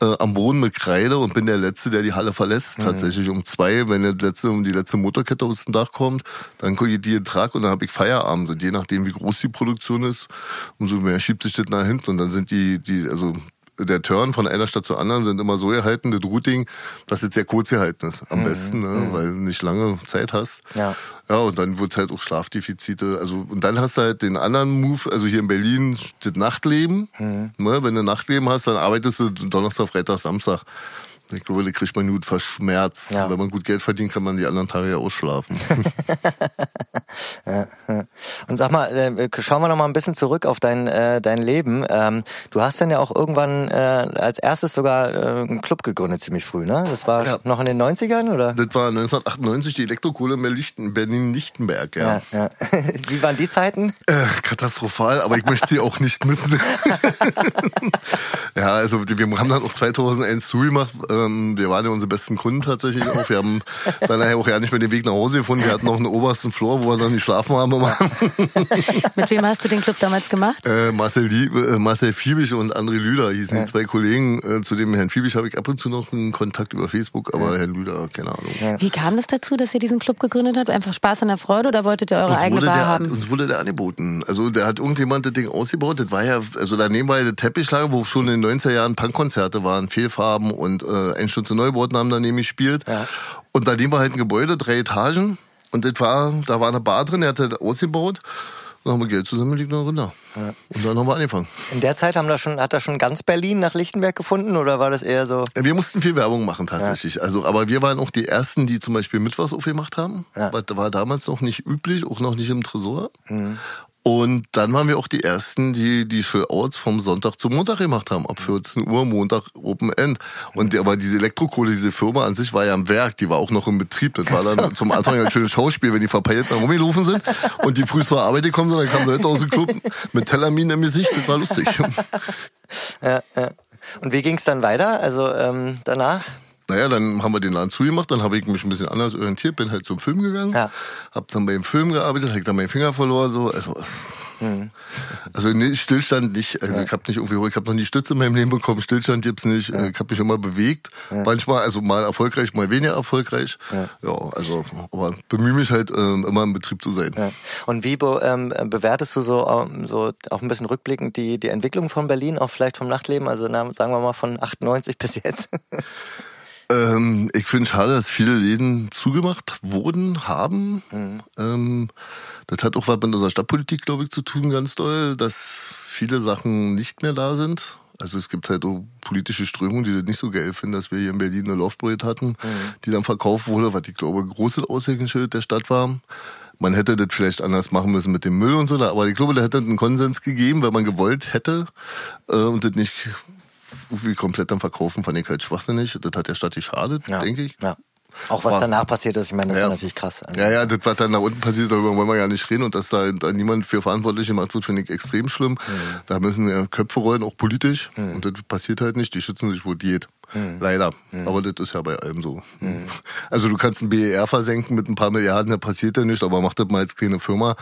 äh, am Boden mit Kreide und bin der Letzte, der die Halle verlässt. Mhm. Tatsächlich um zwei, wenn der letzte, um die letzte Motorkette aus dem Dach kommt, dann geht die in Trag und dann habe ich Feierabend. Und je nachdem, wie groß die Produktion ist, umso mehr schiebt sich das nach hinten. Und dann sind die, die, also der Turn von einer Stadt zur anderen sind immer so gehalten, das Routing, dass es sehr kurz gehalten ist. Am mhm. besten, ne? Mhm. weil du nicht lange Zeit hast. Ja. Ja, und dann wird's halt auch Schlafdefizite. Also, und dann hast du halt den anderen Move, also hier in Berlin, das Nachtleben. Mhm. Ne? Wenn du Nachtleben hast, dann arbeitest du Donnerstag, Freitag, Samstag. Ich glaube, da kriegt man gut verschmerzt. Ja. Wenn man gut Geld verdient, kann man die anderen Tage ja ausschlafen. *laughs* Und sag mal, äh, schauen wir noch mal ein bisschen zurück auf dein, äh, dein Leben. Ähm, du hast dann ja auch irgendwann äh, als erstes sogar einen Club gegründet, ziemlich früh, ne? Das war ja. noch in den 90ern, oder? Das war 1998 die Elektrokohle in Berlin-Lichtenberg, ja. ja. *laughs* Wie waren die Zeiten? Katastrophal, aber ich möchte sie auch nicht missen. *laughs* ja, also wir haben dann auch 2001 zugemacht. Ähm, wir waren ja unsere besten Kunden tatsächlich auch. Wir haben *laughs* dann nachher auch ja nicht mehr den Weg nach Hause gefunden. Wir hatten noch einen obersten Floor, wo wir dann nicht schlafen haben. Mit wem hast du den Club damals gemacht? Äh, Marcel, Lieb, äh, Marcel Fiebig und André Lüder hießen ja. die zwei Kollegen. Äh, zu dem Herrn Fiebig habe ich ab und zu noch einen Kontakt über Facebook, aber ja. Herrn Lüder, keine Ahnung. Ja. Wie kam das dazu, dass ihr diesen Club gegründet habt? Einfach Spaß an der Freude oder wolltet ihr eure uns eigene Bar der, haben? Uns wurde der angeboten. Also der hat irgendjemand das Ding ausgebaut. Das war ja, also daneben war ja der Teppichlager, wo schon in den 90er Jahren Punkkonzerte waren, Fehlfarben und äh, Einsturz Neubauten haben daneben gespielt. Ja. Und daneben war halt ein Gebäude, drei Etagen. Und das war, da war eine Bar drin, der hat das ausgebaut. Dann haben wir Geld zusammengelegt und dann runter. Ja. Und dann haben wir angefangen. In der Zeit haben da schon, hat er schon ganz Berlin nach Lichtenberg gefunden oder war das eher so? Wir mussten viel Werbung machen tatsächlich. Ja. Also, aber wir waren auch die ersten, die zum Beispiel Mittwochs aufgemacht haben. Ja. Das war damals noch nicht üblich, auch noch nicht im Tresor. Mhm. Und dann waren wir auch die Ersten, die die Show-Outs vom Sonntag zum Montag gemacht haben. Ab 14 Uhr, Montag, Open End. Und aber diese Elektrokohle, diese Firma an sich war ja am Werk. Die war auch noch im Betrieb. Das war dann zum Anfang ein schönes Schauspiel, wenn die verpeilten rumgelaufen sind und die früh zur Arbeit gekommen sind. Dann kamen Leute aus dem Club mit Tellamin im Gesicht. Das war lustig. *laughs* Ja, ja. Und wie ging es dann weiter? Also ähm, danach? Naja, dann haben wir den Laden zugemacht, dann habe ich mich ein bisschen anders orientiert, bin halt zum Film gegangen, ja. habe dann beim Film gearbeitet, habe dann meinen Finger verloren, so, also, mhm. also nee, Stillstand nicht, also ja. ich habe nicht irgendwie, ich habe noch nie Stütze in meinem Leben bekommen, Stillstand gibt's nicht, ja. ich habe mich immer bewegt, manchmal, also mal erfolgreich, mal weniger erfolgreich, ja, also, aber bemühe mich halt ähm, immer im Betrieb zu sein. Und wie be, ähm, bewertest du so, ähm, so auch ein bisschen rückblickend die, die Entwicklung von Berlin, auch vielleicht vom Nachtleben, also na, sagen wir mal von 98 bis jetzt? *laughs* Ähm, ich finde schade, dass viele Läden zugemacht wurden, haben. Mhm. Ähm, das hat auch was mit unserer Stadtpolitik, glaube ich, zu tun, ganz doll, dass viele Sachen nicht mehr da sind. Also es gibt halt auch politische Strömungen, die das nicht so geil finden, dass wir hier in Berlin eine Loftbröt hatten, mhm. die dann verkauft wurde, was ich glaube großes Aushängeschild der Stadt war. Man hätte das vielleicht anders machen müssen mit dem Müll und so, aber ich glaube, da hätte einen Konsens gegeben, wenn man gewollt hätte äh, und das nicht wie komplett dann verkaufen, fand ich halt schwachsinnig. Das hat der Stadt geschadet, ja. denke ich. Ja. Auch was Aber, danach passiert ist, ich meine, das ja. war natürlich krass. Also ja, ja, das, was dann da unten passiert, darüber wollen wir ja nicht reden. Und dass da, niemand für verantwortlich gemacht wird, finde ich extrem schlimm. Mhm. Da müssen ja Köpfe rollen, auch politisch. Mhm. Und das passiert halt nicht. Die schützen sich, wo die geht. Mhm. Leider. Mhm. Aber das ist ja bei allem so. Mhm. Also du kannst ein BER versenken mit ein paar Milliarden, da passiert ja nicht, aber mach das mal als kleine Firma,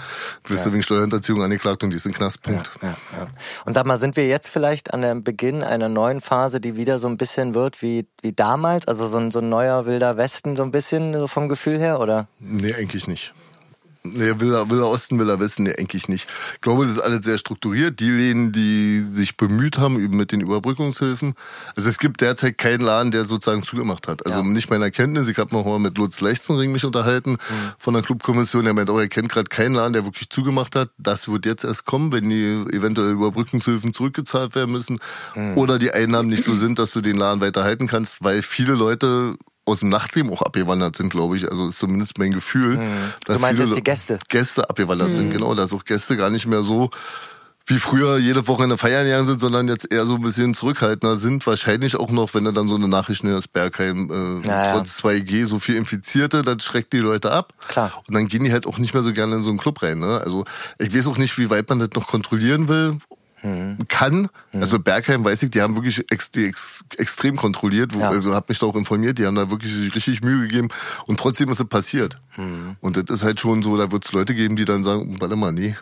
wirst ja. du wegen Steuerhinterziehung angeklagt und die ist ein Knastpunkt. Ja, ja, und sag mal, sind wir jetzt vielleicht an dem Beginn einer neuen Phase, die wieder so ein bisschen wird wie, wie damals? Also so ein, so ein neuer wilder Westen, so ein bisschen so vom Gefühl her, oder? Nee, eigentlich nicht. Nee, will er, will er Osten, will er Westen, nee, eigentlich nicht. Ich glaube, es ist alles sehr strukturiert. Die Läden, die sich bemüht haben mit den Überbrückungshilfen. Also es gibt derzeit keinen Laden, der sozusagen zugemacht hat. Also ja. nicht meiner Kenntnis. Ich habe noch mal mit Lutz Lechzenring mich unterhalten mhm. von der Clubkommission. Der meint, oh, er kennt gerade keinen Laden, der wirklich zugemacht hat. Das wird jetzt erst kommen, wenn die eventuell Überbrückungshilfen zurückgezahlt werden müssen mhm. oder die Einnahmen nicht so sind, dass du den Laden weiterhalten kannst, weil viele Leute aus dem Nachtleben auch abgewandert sind, glaube ich. Also ist zumindest mein Gefühl. Mhm. Dass du meinst viele jetzt die Gäste? Gäste abgewandert mhm. sind, genau. Dass auch Gäste gar nicht mehr so wie früher jede Woche in der Feier gegangen sind, sondern jetzt eher so ein bisschen zurückhaltender sind. Wahrscheinlich auch noch, wenn du dann so eine Nachricht in das Bergheim äh, naja. trotz 2G so viel Infizierte, das schreckt die Leute ab. Klar. Und dann gehen die halt auch nicht mehr so gerne in so einen Club rein. Ne? Also ich weiß auch nicht, wie weit man das noch kontrollieren will kann. Mhm. Also Bergheim weiß ich, die haben wirklich ex, die ex, extrem kontrolliert. Ja. Also habe mich da auch informiert, die haben da wirklich richtig Mühe gegeben und trotzdem ist es passiert. Mhm. Und das ist halt schon so, da wird es Leute geben, die dann sagen, warte mal, nee,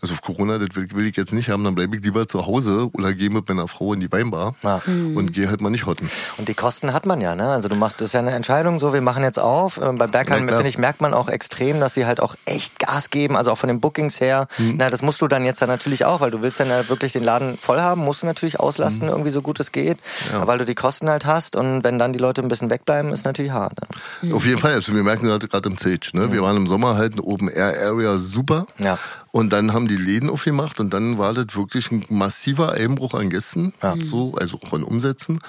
also auf Corona, das will, will ich jetzt nicht haben, dann bleibe ich lieber zu Hause oder gehe mit meiner Frau in die Weinbar ja. mhm. und gehe halt mal nicht hotten. Und die Kosten hat man ja, ne? Also du machst, das ist ja eine Entscheidung, so wir machen jetzt auf. Ähm, bei Bergheim, finde ich, merkt man auch extrem, dass sie halt auch echt Gas geben, also auch von den Bookings her. Mhm. Na, das musst du dann jetzt dann natürlich auch, weil du willst dann ja wirklich den Laden voll haben, musst du natürlich auslasten, mhm. irgendwie so gut es geht, ja. weil du die Kosten halt hast und wenn dann die Leute ein bisschen wegbleiben, ist natürlich hart. Ne? Auf jeden Fall, also wir merken gerade im Sage, ne? Wir mhm. waren im Sommer halt eine Open Air Area super. Ja. Und dann haben die Läden aufgemacht und dann war das wirklich ein massiver Einbruch an Gästen, ja. so, also auch an Umsätzen.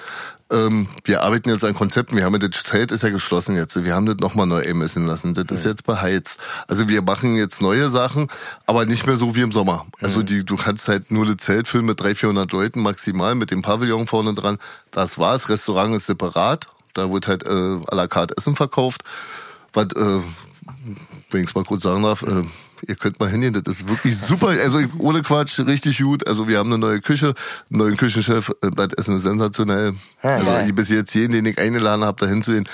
Ähm, wir arbeiten jetzt an Konzepten. Wir haben das Zelt ist ja geschlossen jetzt. Wir haben das nochmal neu emessen lassen. Das ist jetzt beheizt. Also wir machen jetzt neue Sachen, aber nicht mehr so wie im Sommer. Also die, du kannst halt nur das Zelt füllen mit 300, 400 Leuten maximal mit dem Pavillon vorne dran. Das war's. Restaurant ist separat. Da wird halt äh, à la carte Essen verkauft. Was, äh, wenn ich es mal kurz sagen darf, äh, ihr könnt mal hingehen, das ist wirklich super. Also ohne Quatsch, richtig gut. Also wir haben eine neue Küche, einen neuen Küchenchef, äh, das Essen ist sensationell. Ja, also ja. bis jetzt jeden, den ich eingeladen habe, da hinzugehen,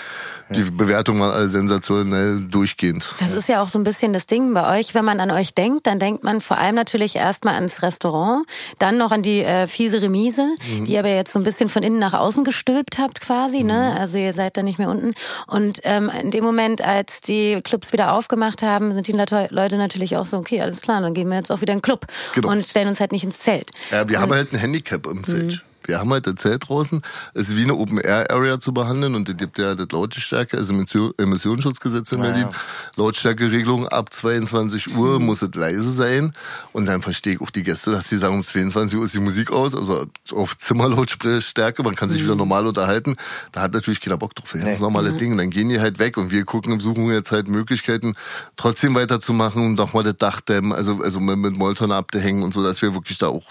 die Bewertungen waren alle sensationell durchgehend. Das ist ja auch so ein bisschen das Ding bei euch. Wenn man an euch denkt, dann denkt man vor allem natürlich erstmal ans Restaurant, dann noch an die äh, fiese Remise, mhm. die ihr aber jetzt so ein bisschen von innen nach außen gestülpt habt quasi. Ne? Mhm. Ne? Also ihr seid da nicht mehr unten. Und ähm, in dem Moment, als die Clubs wieder aufgemacht haben, sind die Leute natürlich auch so, okay, alles klar, dann gehen wir jetzt auch wieder in den Club genau. und stellen uns halt nicht ins Zelt. Ja, wir und, haben halt ein Handicap im Zelt. Wir haben halt Zelt draußen, es ist wie eine Open-Air-Area zu behandeln und es gibt ja das Lautstärke, also Emissionsschutzgesetz in Berlin, ja. Lautstärkeregelung ab 22 Uhr mhm. muss es leise sein und dann verstehe ich auch die Gäste, dass sie sagen, um 22 Uhr ist die Musik aus, also auf Zimmerlautstärke, man kann sich mhm. wieder normal unterhalten. Da hat natürlich keiner Bock drauf. Das ist das normale mhm. Ding. Dann gehen die halt weg und wir gucken, suchen jetzt halt Möglichkeiten, trotzdem weiterzumachen und nochmal das Dach dämmen, also, also mit, mit Molton abzuhängen und so, dass wir wirklich da auch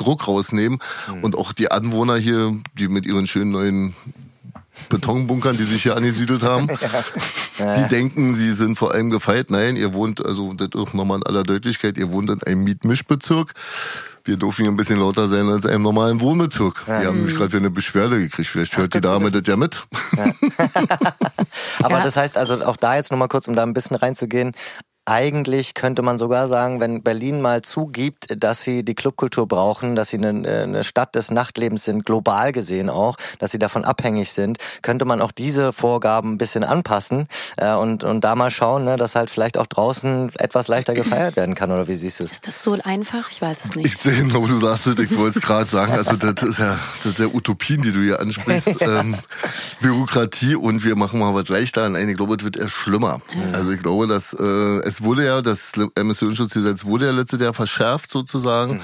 Druck rausnehmen mhm. und auch die Anwohner hier, die mit ihren schönen neuen Betonbunkern, die sich hier angesiedelt haben. *laughs* ja. Die denken, sie sind vor allem gefeit. Nein, ihr wohnt, also das auch nochmal in aller Deutlichkeit, ihr wohnt in einem Mietmischbezirk. Wir dürfen hier ein bisschen lauter sein als einem normalen Wohnbezirk. Ja. Wir haben nämlich gerade wieder eine Beschwerde gekriegt. Vielleicht hört Ach, die Dame das ja mit. Ja. *laughs* *laughs* Aber das heißt also auch da jetzt nochmal kurz, um da ein bisschen reinzugehen, eigentlich könnte man sogar sagen, wenn Berlin mal zugibt, dass sie die Clubkultur brauchen, dass sie eine, eine, Stadt des Nachtlebens sind, global gesehen auch, dass sie davon abhängig sind, könnte man auch diese Vorgaben ein bisschen anpassen äh, und, und da mal schauen, ne, dass halt vielleicht auch draußen etwas leichter gefeiert werden kann, oder wie siehst du es? Ist das so einfach? Ich weiß es nicht. Ich sehe, wo du sagst, ich wollte es gerade sagen, also das ist ja das ist ja Utopien, die du hier ansprichst. *laughs* ähm, Bürokratie und wir machen mal was leichter. Nein, ich glaube, es wird eher schlimmer. Ja. Also ich glaube, dass äh, es wurde ja, das Emissionsschutzgesetz wurde ja letztes Jahr verschärft sozusagen mhm.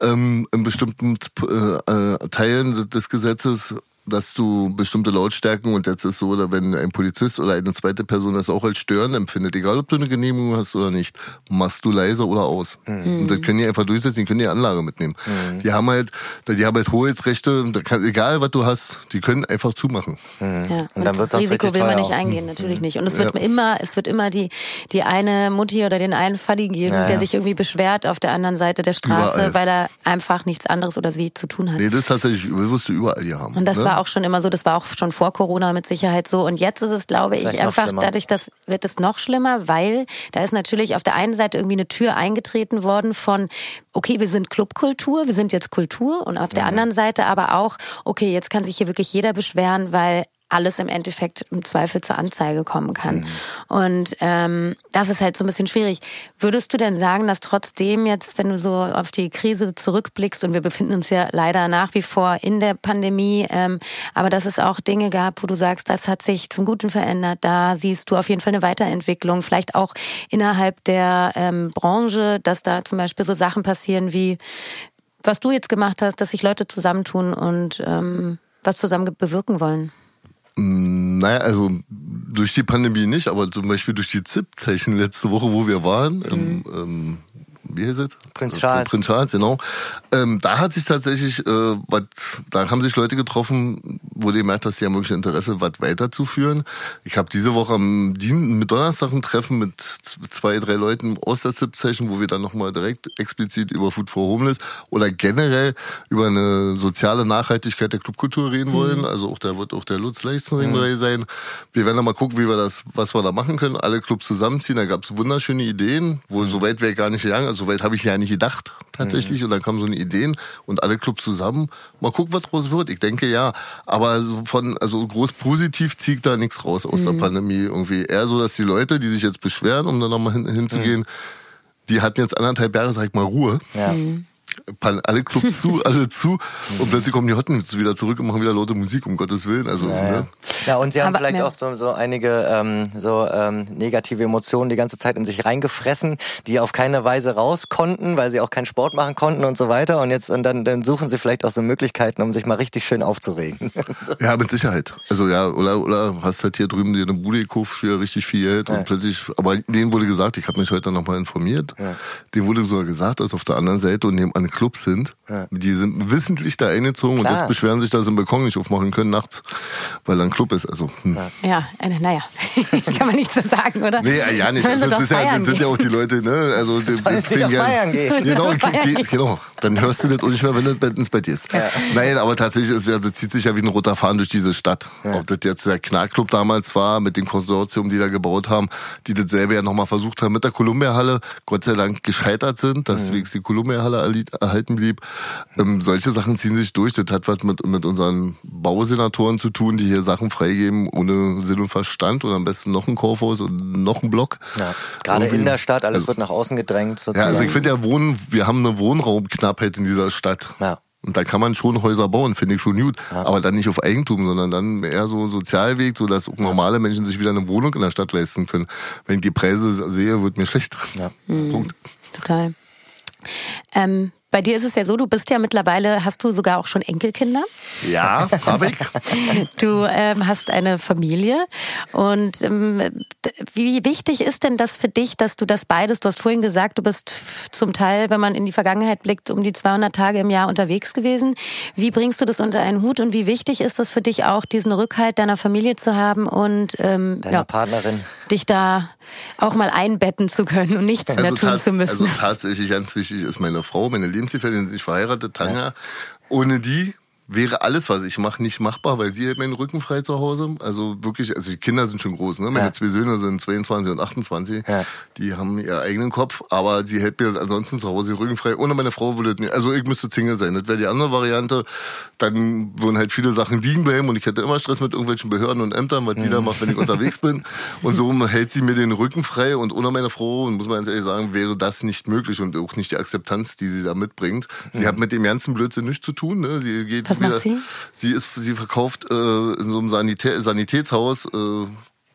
ähm, in bestimmten äh, äh Teilen des Gesetzes dass du bestimmte Lautstärken und jetzt ist so, oder wenn ein Polizist oder eine zweite Person das auch als störend empfindet, egal ob du eine Genehmigung hast oder nicht, machst du leiser oder aus. Mhm. Und das können die einfach durchsetzen, die können die Anlage mitnehmen. Mhm. Die haben halt, die haben halt Hoheitsrechte, egal was du hast, die können einfach zumachen. Mhm. Ja. Und, und dann das Risiko will man nicht eingehen, natürlich nicht. Und es wird ja. immer, es wird immer die, die eine Mutti oder den einen Faddy geben, ja, der sich irgendwie beschwert auf der anderen Seite der Straße, überall. weil er einfach nichts anderes oder sie zu tun hat. Nee, das ist tatsächlich, das wirst du überall hier haben. Und das ne? war auch schon immer so, das war auch schon vor Corona mit Sicherheit so. Und jetzt ist es, glaube ich, einfach dadurch, dass wird es noch schlimmer, weil da ist natürlich auf der einen Seite irgendwie eine Tür eingetreten worden von, okay, wir sind Clubkultur, wir sind jetzt Kultur und auf der mhm. anderen Seite aber auch, okay, jetzt kann sich hier wirklich jeder beschweren, weil alles im Endeffekt im Zweifel zur Anzeige kommen kann. Mhm. Und ähm, das ist halt so ein bisschen schwierig. Würdest du denn sagen, dass trotzdem jetzt, wenn du so auf die Krise zurückblickst, und wir befinden uns ja leider nach wie vor in der Pandemie, ähm, aber dass es auch Dinge gab, wo du sagst, das hat sich zum Guten verändert, da siehst du auf jeden Fall eine Weiterentwicklung, vielleicht auch innerhalb der ähm, Branche, dass da zum Beispiel so Sachen passieren wie, was du jetzt gemacht hast, dass sich Leute zusammentun und ähm, was zusammen bewirken wollen? Mm, naja, also durch die Pandemie nicht, aber zum Beispiel durch die ZIP-Zeichen letzte Woche, wo wir waren, mhm. im, ähm, wie heißt es? Prinz Charles. Prinz Charles, genau. Ähm, da hat sich tatsächlich, äh, wat, da haben sich Leute getroffen, wo die gemerkt hast, die haben wirklich Interesse, was weiterzuführen. Ich habe diese Woche am Dien mit Donnerstag ein Treffen mit zwei, drei Leuten aus der ZIP-Session, wo wir dann nochmal direkt explizit über Food for Homeless oder generell über eine soziale Nachhaltigkeit der Clubkultur reden mhm. wollen. Also auch da wird auch der Lutz Leichtenring mhm. dabei sein. Wir werden dann mal gucken, wie wir das, was wir da machen können. Alle Clubs zusammenziehen. Da gab es wunderschöne Ideen, wo mhm. so weit wäre gar nicht gegangen. Also weit habe ich ja nicht gedacht tatsächlich. Mhm. Und dann kamen so eine Ideen und alle Clubs zusammen. Mal gucken, was draus wird. Ich denke ja. Aber von, also groß positiv zieht da nichts raus aus mhm. der Pandemie irgendwie. Eher so, dass die Leute, die sich jetzt beschweren, um dann nochmal hin, hinzugehen, mhm. die hatten jetzt anderthalb Jahre, sag ich mal, Ruhe. Ja. Mhm alle Clubs zu, *laughs* alle zu und plötzlich kommen die Hotten wieder zurück und machen wieder laute Musik, um Gottes Willen. Also, ja, ne? ja und sie haben Aber, vielleicht ja. auch so, so einige ähm, so ähm, negative Emotionen die ganze Zeit in sich reingefressen, die auf keine Weise raus konnten, weil sie auch keinen Sport machen konnten und so weiter. Und jetzt und dann, dann suchen sie vielleicht auch so Möglichkeiten, um sich mal richtig schön aufzuregen. *laughs* Ja, mit Sicherheit. Also ja, oder, oder hast halt hier drüben dir eine Bude gekauft für richtig viel Geld und plötzlich, aber denen wurde gesagt, ich habe mich heute nochmal informiert, ja. denen wurde sogar gesagt, dass auf der anderen Seite und nebenan Clubs sind. Ja. Die sind wissentlich da eingezogen Klar. und jetzt beschweren sich, dass sie den Balkon nicht aufmachen können nachts, weil da ein Club ist. Also, hm. Ja, äh, naja, *laughs* kann man nicht so sagen, oder? Nee, ja nicht. Also, das, ist ja, das sind ja auch die Leute, ne? Also, die, die, die feiern gehen. Genau, genau. Dann hörst du das auch nicht mehr, wenn es bei dir ist. Ja. Nein, aber tatsächlich ist das zieht sich ja wie ein roter Faden durch diese Stadt. Ja. Ob das jetzt der Knallclub damals war, mit dem Konsortium, die da gebaut haben, die dasselbe ja nochmal versucht haben mit der Columbia-Halle, Gott sei Dank gescheitert sind, deswegen mhm. die Columbia-Halle erhalten blieb. Ähm, solche Sachen ziehen sich durch. Das hat was mit, mit unseren Bausenatoren zu tun, die hier Sachen freigeben ohne Sinn und Verstand und am besten noch ein Kaufhaus und noch ein Block. Ja, gerade Irgendwie, in der Stadt, alles also, wird nach außen gedrängt. Sozusagen. Ja, also ich finde ja Wohnen, wir haben eine Wohnraumknappheit in dieser Stadt. Ja. Und da kann man schon Häuser bauen, finde ich schon gut. Ja. Aber dann nicht auf Eigentum, sondern dann eher so Sozialweg, so dass auch normale Menschen sich wieder eine Wohnung in der Stadt leisten können. Wenn ich die Preise sehe, wird mir schlecht. Ja. Mhm. Punkt. Total. Ähm, bei dir ist es ja so, du bist ja mittlerweile, hast du sogar auch schon Enkelkinder? Ja, habe ich. *laughs* Du ähm, hast eine Familie und ähm, wie wichtig ist denn das für dich, dass du das beides, du hast vorhin gesagt, du bist zum Teil, wenn man in die Vergangenheit blickt, um die 200 Tage im Jahr unterwegs gewesen. Wie bringst du das unter einen Hut und wie wichtig ist das für dich auch, diesen Rückhalt deiner Familie zu haben und ähm, Deiner ja, Partnerin. dich da auch mal einbetten zu können und nichts also mehr tun zu müssen? Also tatsächlich ganz wichtig ist meine Frau, meine Lebensgefährtin, sind nicht verheiratet, Tanja. Ja. Ohne die wäre alles, was ich mache, nicht machbar, weil sie hält meinen Rücken frei zu Hause. Also wirklich, also die Kinder sind schon groß, ne? Meine ja. zwei Söhne sind 22 und 28. Ja. Die haben ihren eigenen Kopf, aber sie hält mir ansonsten zu Hause den Rücken frei. Ohne meine Frau würde nicht. Also ich müsste Single sein. Das wäre die andere Variante. Dann würden halt viele Sachen liegen bleiben und ich hätte immer Stress mit irgendwelchen Behörden und Ämtern, was mhm. sie da macht, wenn ich unterwegs bin. Und so hält sie mir den Rücken frei und ohne meine Frau, und muss man ganz ehrlich sagen, wäre das nicht möglich und auch nicht die Akzeptanz, die sie da mitbringt. Sie mhm. hat mit dem ganzen Blödsinn nichts zu tun. Ne? Sie geht macht sie? Sie ist, sie verkauft äh, in so einem Sanitä Sanitätshaus äh,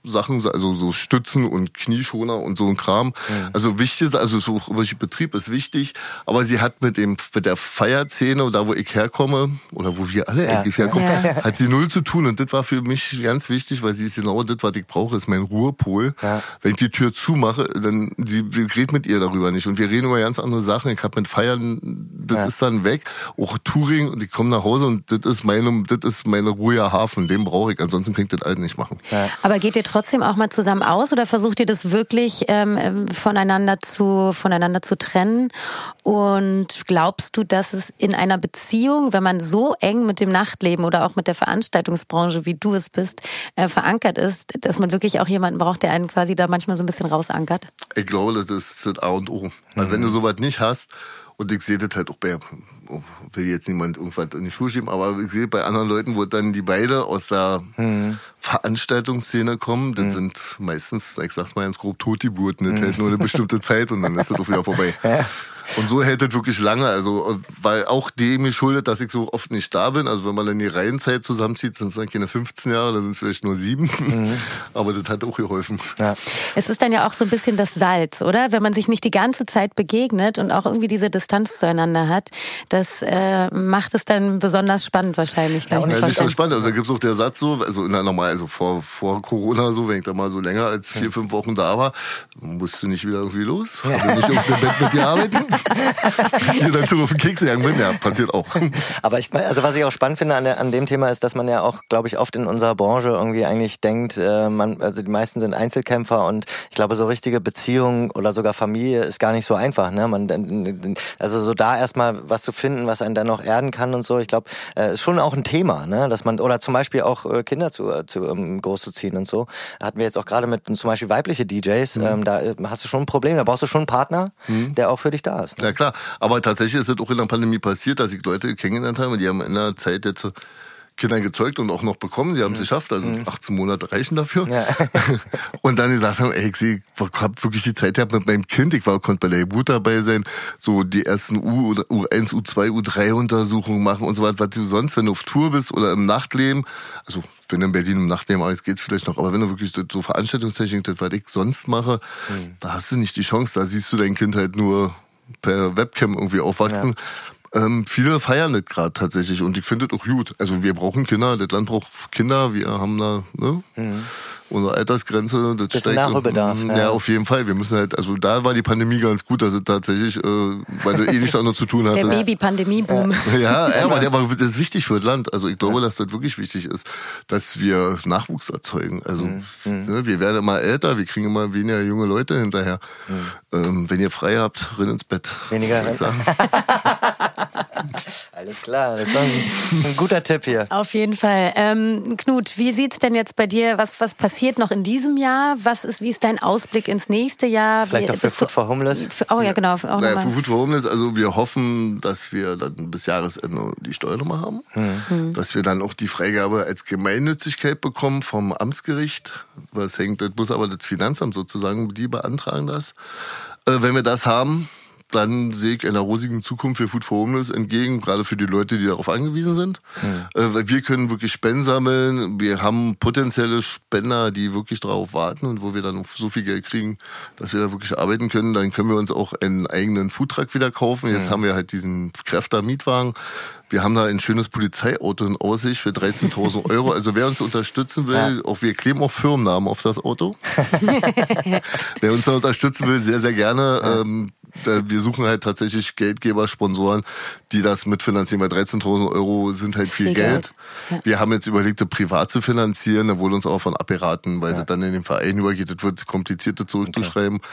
Sachen, also so Stützen und Knieschoner und so ein Kram. Mhm. Also wichtig, also so Betrieb ist wichtig, aber sie hat mit dem mit der Feierszene, da wo ich herkomme oder wo wir alle ja. eigentlich herkommen, ja. hat sie null zu tun und das war für mich ganz wichtig, weil sie ist genau das, was ich brauche, ist mein Ruhepol. Ja. Wenn ich die Tür zumache, dann sie wir reden mit ihr darüber nicht und wir reden über ganz andere Sachen. Ich habe mit Feiern, das ist dann weg, auch Touring und ich komme nach Hause und das ist meine das ist meine ruhiger Hafen, den brauche ich, ansonsten kann ich das alles nicht machen. Aber geht ihr trotzdem auch mal zusammen aus oder versucht ihr das wirklich ähm, ähm, voneinander zu voneinander zu trennen? Und glaubst du, dass es in einer Beziehung, wenn man so eng mit dem Nachtleben oder auch mit der Veranstaltungsbranche, wie du es bist, äh, verankert ist, dass man wirklich auch jemanden braucht, der einen quasi da manchmal so ein bisschen rausankert? Ich glaube, das ist das A und O. Weil wenn du sowas nicht hast, und ich sehe das halt auch bei, will jetzt niemand irgendwas in die Schuhe schieben, aber ich sehe bei anderen Leuten, wo dann die beide aus der mhm. Veranstaltungsszene kommen, das mhm. sind meistens, ich sag's mal ganz grob, Totgeburten. Das hält nur eine *laughs* bestimmte Zeit und dann ist das auch wieder vorbei. Und so hält das wirklich lange. Also, weil auch dem geschuldet, dass ich so oft nicht da bin. Also, wenn man dann die Reihenzeit zusammenzieht, sind es dann keine 15 Jahre, da sind es vielleicht nur sieben. Mhm. *laughs* Aber das hat auch geholfen. Ja. Es ist dann ja auch so ein bisschen das Salz, oder? Wenn man sich nicht die ganze Zeit begegnet und auch irgendwie diese Distanz zueinander hat, das äh, macht es dann besonders spannend wahrscheinlich. Ja, und ja, nicht so spannend. Also, da gibt es auch der Satz so, also in der normal, also vor, vor Corona so, wenn ich da mal so länger als vier, fünf Wochen da war, musst du nicht wieder irgendwie los. Also nicht auf dem Bett mit dir arbeiten. *laughs* Hier dann schon auf den Keks gegangen bin, ja, passiert auch. Aber ich, also was ich auch spannend finde an, der, an dem Thema ist, dass man ja auch, glaube ich, oft in unserer Branche irgendwie eigentlich denkt, äh, man, also die meisten sind Einzelkämpfer und ich glaube, so richtige Beziehungen oder sogar Familie ist gar nicht so einfach. Ne? Man, also so da erstmal was zu finden, was einen dann noch erden kann und so, ich glaube, äh, ist schon auch ein Thema, ne? dass man, oder zum Beispiel auch äh, Kinder zu, zu um, groß zu ziehen und so. Hatten wir jetzt auch gerade mit zum Beispiel weibliche DJs, mhm. ähm, da äh, hast du schon ein Problem, da brauchst du schon einen Partner, mhm. der auch für dich da ist. Ja klar, aber tatsächlich ist es auch in der Pandemie passiert, dass ich Leute kennengelernt habe, die haben in der Zeit jetzt Kinder gezeugt und auch noch bekommen. Sie haben es mhm. geschafft, also 18 mhm. Monate reichen dafür. Ja. *laughs* und dann gesagt haben, ey, ich habe wirklich die Zeit gehabt mit meinem Kind. Ich war, konnte bei der Geburt dabei sein, so die ersten U, U1, U2, U3 Untersuchungen machen und so weiter, was du sonst, wenn du auf Tour bist oder im Nachtleben, also wenn du in Berlin im Nachtleben alles geht's vielleicht noch, aber wenn du wirklich so Veranstaltungstechnik, das, was ich sonst mache, mhm. da hast du nicht die Chance, da siehst du dein Kind halt nur per Webcam irgendwie aufwachsen. Ja. Ähm, viele feiern das gerade tatsächlich und ich finde das auch gut. Also wir brauchen Kinder, das Land braucht Kinder, wir haben da, ne? Mhm unsere Altersgrenze, das, das steigt. Nachholbedarf. Ja. ja, auf jeden Fall. Wir müssen halt, also da war die Pandemie ganz gut, dass es tatsächlich, äh, weil du eh nichts anderes zu tun hattest. Der Baby-Pandemie-Boom. Ja, ja, aber der war, das ist wichtig für das Land. Also ich glaube, dass das wirklich wichtig ist, dass wir Nachwuchs erzeugen. Also mhm. ne, wir werden immer älter, wir kriegen immer weniger junge Leute hinterher. Mhm. Ähm, wenn ihr frei habt, renn ins Bett. Weniger Alles klar, das ist ein, ein, guter Tipp hier. Auf jeden Fall. Ähm, Knut, wie sieht's denn jetzt bei dir? Was, was passiert noch in diesem Jahr? Was ist, wie ist dein Ausblick ins nächste Jahr? Vielleicht wie, auch für Food for Homeless? Für, oh ja, genau. Auch naja, für Food for Homeless, also wir hoffen, dass wir dann bis Jahresende die Steuernummer haben. Mhm. Dass wir dann auch die Freigabe als Gemeinnützigkeit bekommen vom Amtsgericht. Was hängt, das muss aber das Finanzamt sozusagen, die beantragen das. Äh, wenn wir das haben, dann sehe ich einer rosigen Zukunft für Food for Homeless entgegen, gerade für die Leute, die darauf angewiesen sind. Mhm. Weil wir können wirklich Spenden sammeln. Wir haben potenzielle Spender, die wirklich darauf warten und wo wir dann so viel Geld kriegen, dass wir da wirklich arbeiten können. Dann können wir uns auch einen eigenen Foodtruck wieder kaufen. Jetzt mhm. haben wir halt diesen Kräfter-Mietwagen. Wir haben da ein schönes Polizeiauto in Aussicht für 13.000 *laughs* Euro. Also wer uns unterstützen will, ja. auch wir kleben auch Firmennamen auf das Auto. *laughs* wer uns da unterstützen will, sehr, sehr gerne. Ja. Ähm, wir suchen halt tatsächlich Geldgeber, Sponsoren, die das mitfinanzieren, weil 13.000 Euro sind halt viel, viel Geld. Geld. Ja. Wir haben jetzt überlegt, das privat zu finanzieren, da wurde uns auch von abberaten, weil ja. das dann in den Verein übergeht, das wird kompliziert zurückzuschreiben. Okay.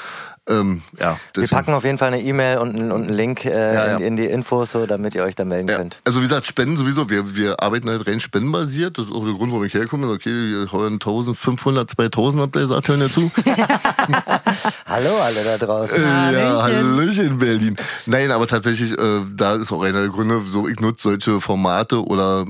Ähm, ja, wir packen auf jeden Fall eine E-Mail und, und, einen Link äh, ja, ja. In, in, die Infos, so, damit ihr euch da melden ja. könnt. Also wie gesagt, Spenden sowieso. Wir, wir arbeiten halt rein spendenbasiert. Das ist auch der Grund, warum ich herkomme. Okay, wir heuern 1500, 2000 habt ihr gesagt, hören ja zu. *laughs* Hallo alle da draußen. Äh, ja, Hallöchen in Berlin. Nein, aber tatsächlich, äh, da ist auch einer der Gründe, so ich nutze solche Formate oder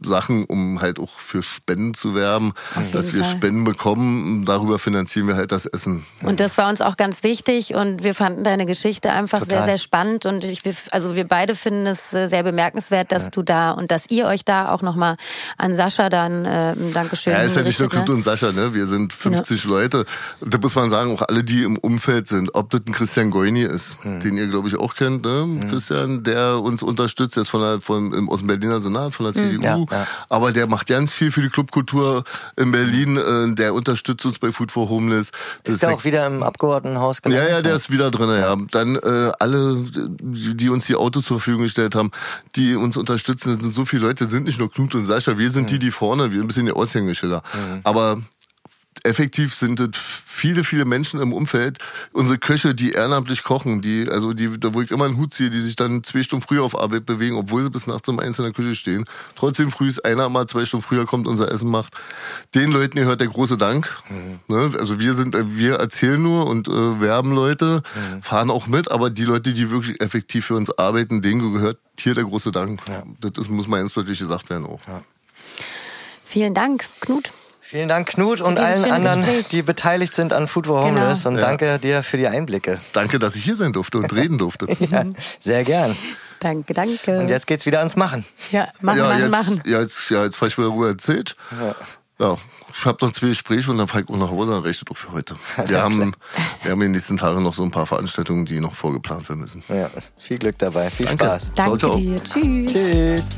Sachen, um halt auch für Spenden zu werben, dass wir Fall. Spenden bekommen. Darüber finanzieren wir halt das Essen. Und das war uns auch ganz wichtig und wir fanden deine Geschichte einfach Total. sehr, sehr spannend und ich, also wir beide finden es äh, sehr bemerkenswert, dass ja. du da und dass ihr euch da auch nochmal an Sascha dann äh, Dankeschön. Ja, ist ja nicht nur Knut ne? und Sascha, ne? Wir sind 50 ja. Leute. Da muss man sagen, auch alle, die im Umfeld sind, ob das ein Christian Goini ist, hm. den ihr glaube ich auch kennt, ne? Hm. Christian, der uns unterstützt jetzt von der, von, aus dem Berliner Senat, von der CDU. Ja. Ja. Aber der macht ganz viel für die Clubkultur in Berlin. Äh, der unterstützt uns bei Food for Homeless. Das ist der auch wieder im Abgeordnetenhaus gelandet? Ja, ja, der ist wieder drin. Ja. Dann äh, alle, die uns die Autos zur Verfügung gestellt haben, die uns unterstützen, sind so viele Leute, sind nicht nur Knut und Sascha, wir sind mhm. die, die vorne, wir ein bisschen die Aushängeschilder. Mhm. Aber effektiv sind es viele, viele Menschen im Umfeld, unsere Köche, die ehrenamtlich kochen, die, also die, da wo ich immer einen Hut ziehe, die sich dann zwei Stunden früher auf Arbeit bewegen, obwohl sie bis nachts um eins in der Küche stehen. Trotzdem früh ist einer mal zwei Stunden früher kommt, unser Essen macht. Den Leuten gehört der große Dank. Mhm. Ne? Also wir sind, wir erzählen nur und äh, werben Leute, mhm. fahren auch mit, aber die Leute, die wirklich effektiv für uns arbeiten, denen gehört hier der große Dank. Ja. Das muss mal ganz deutlich gesagt werden auch. Ja. Vielen Dank, Knut. Vielen Dank, Knut, und allen anderen, Gespräch. die beteiligt sind an Food for Homeless. Genau. Und ja. danke dir für die Einblicke. Danke, dass ich hier sein durfte und reden durfte. *laughs* ja, sehr gern. Danke, danke. Und jetzt geht's wieder ans Machen. Ja, machen, ja, machen, jetzt, machen. Ja, jetzt, ja, jetzt fahre ich wieder Ruhe erzählt. Ja. ja. Ich habe noch zwei Gespräche und dann fahre ich auch nach Hause und rechne doch für heute. *laughs* Wir haben, wir haben in den nächsten Tagen noch so ein paar Veranstaltungen, die noch vorgeplant werden müssen. Ja, viel Glück dabei. Viel Danke. Spaß. Danke ciao, ciao. dir. Tschüss. Tschüss.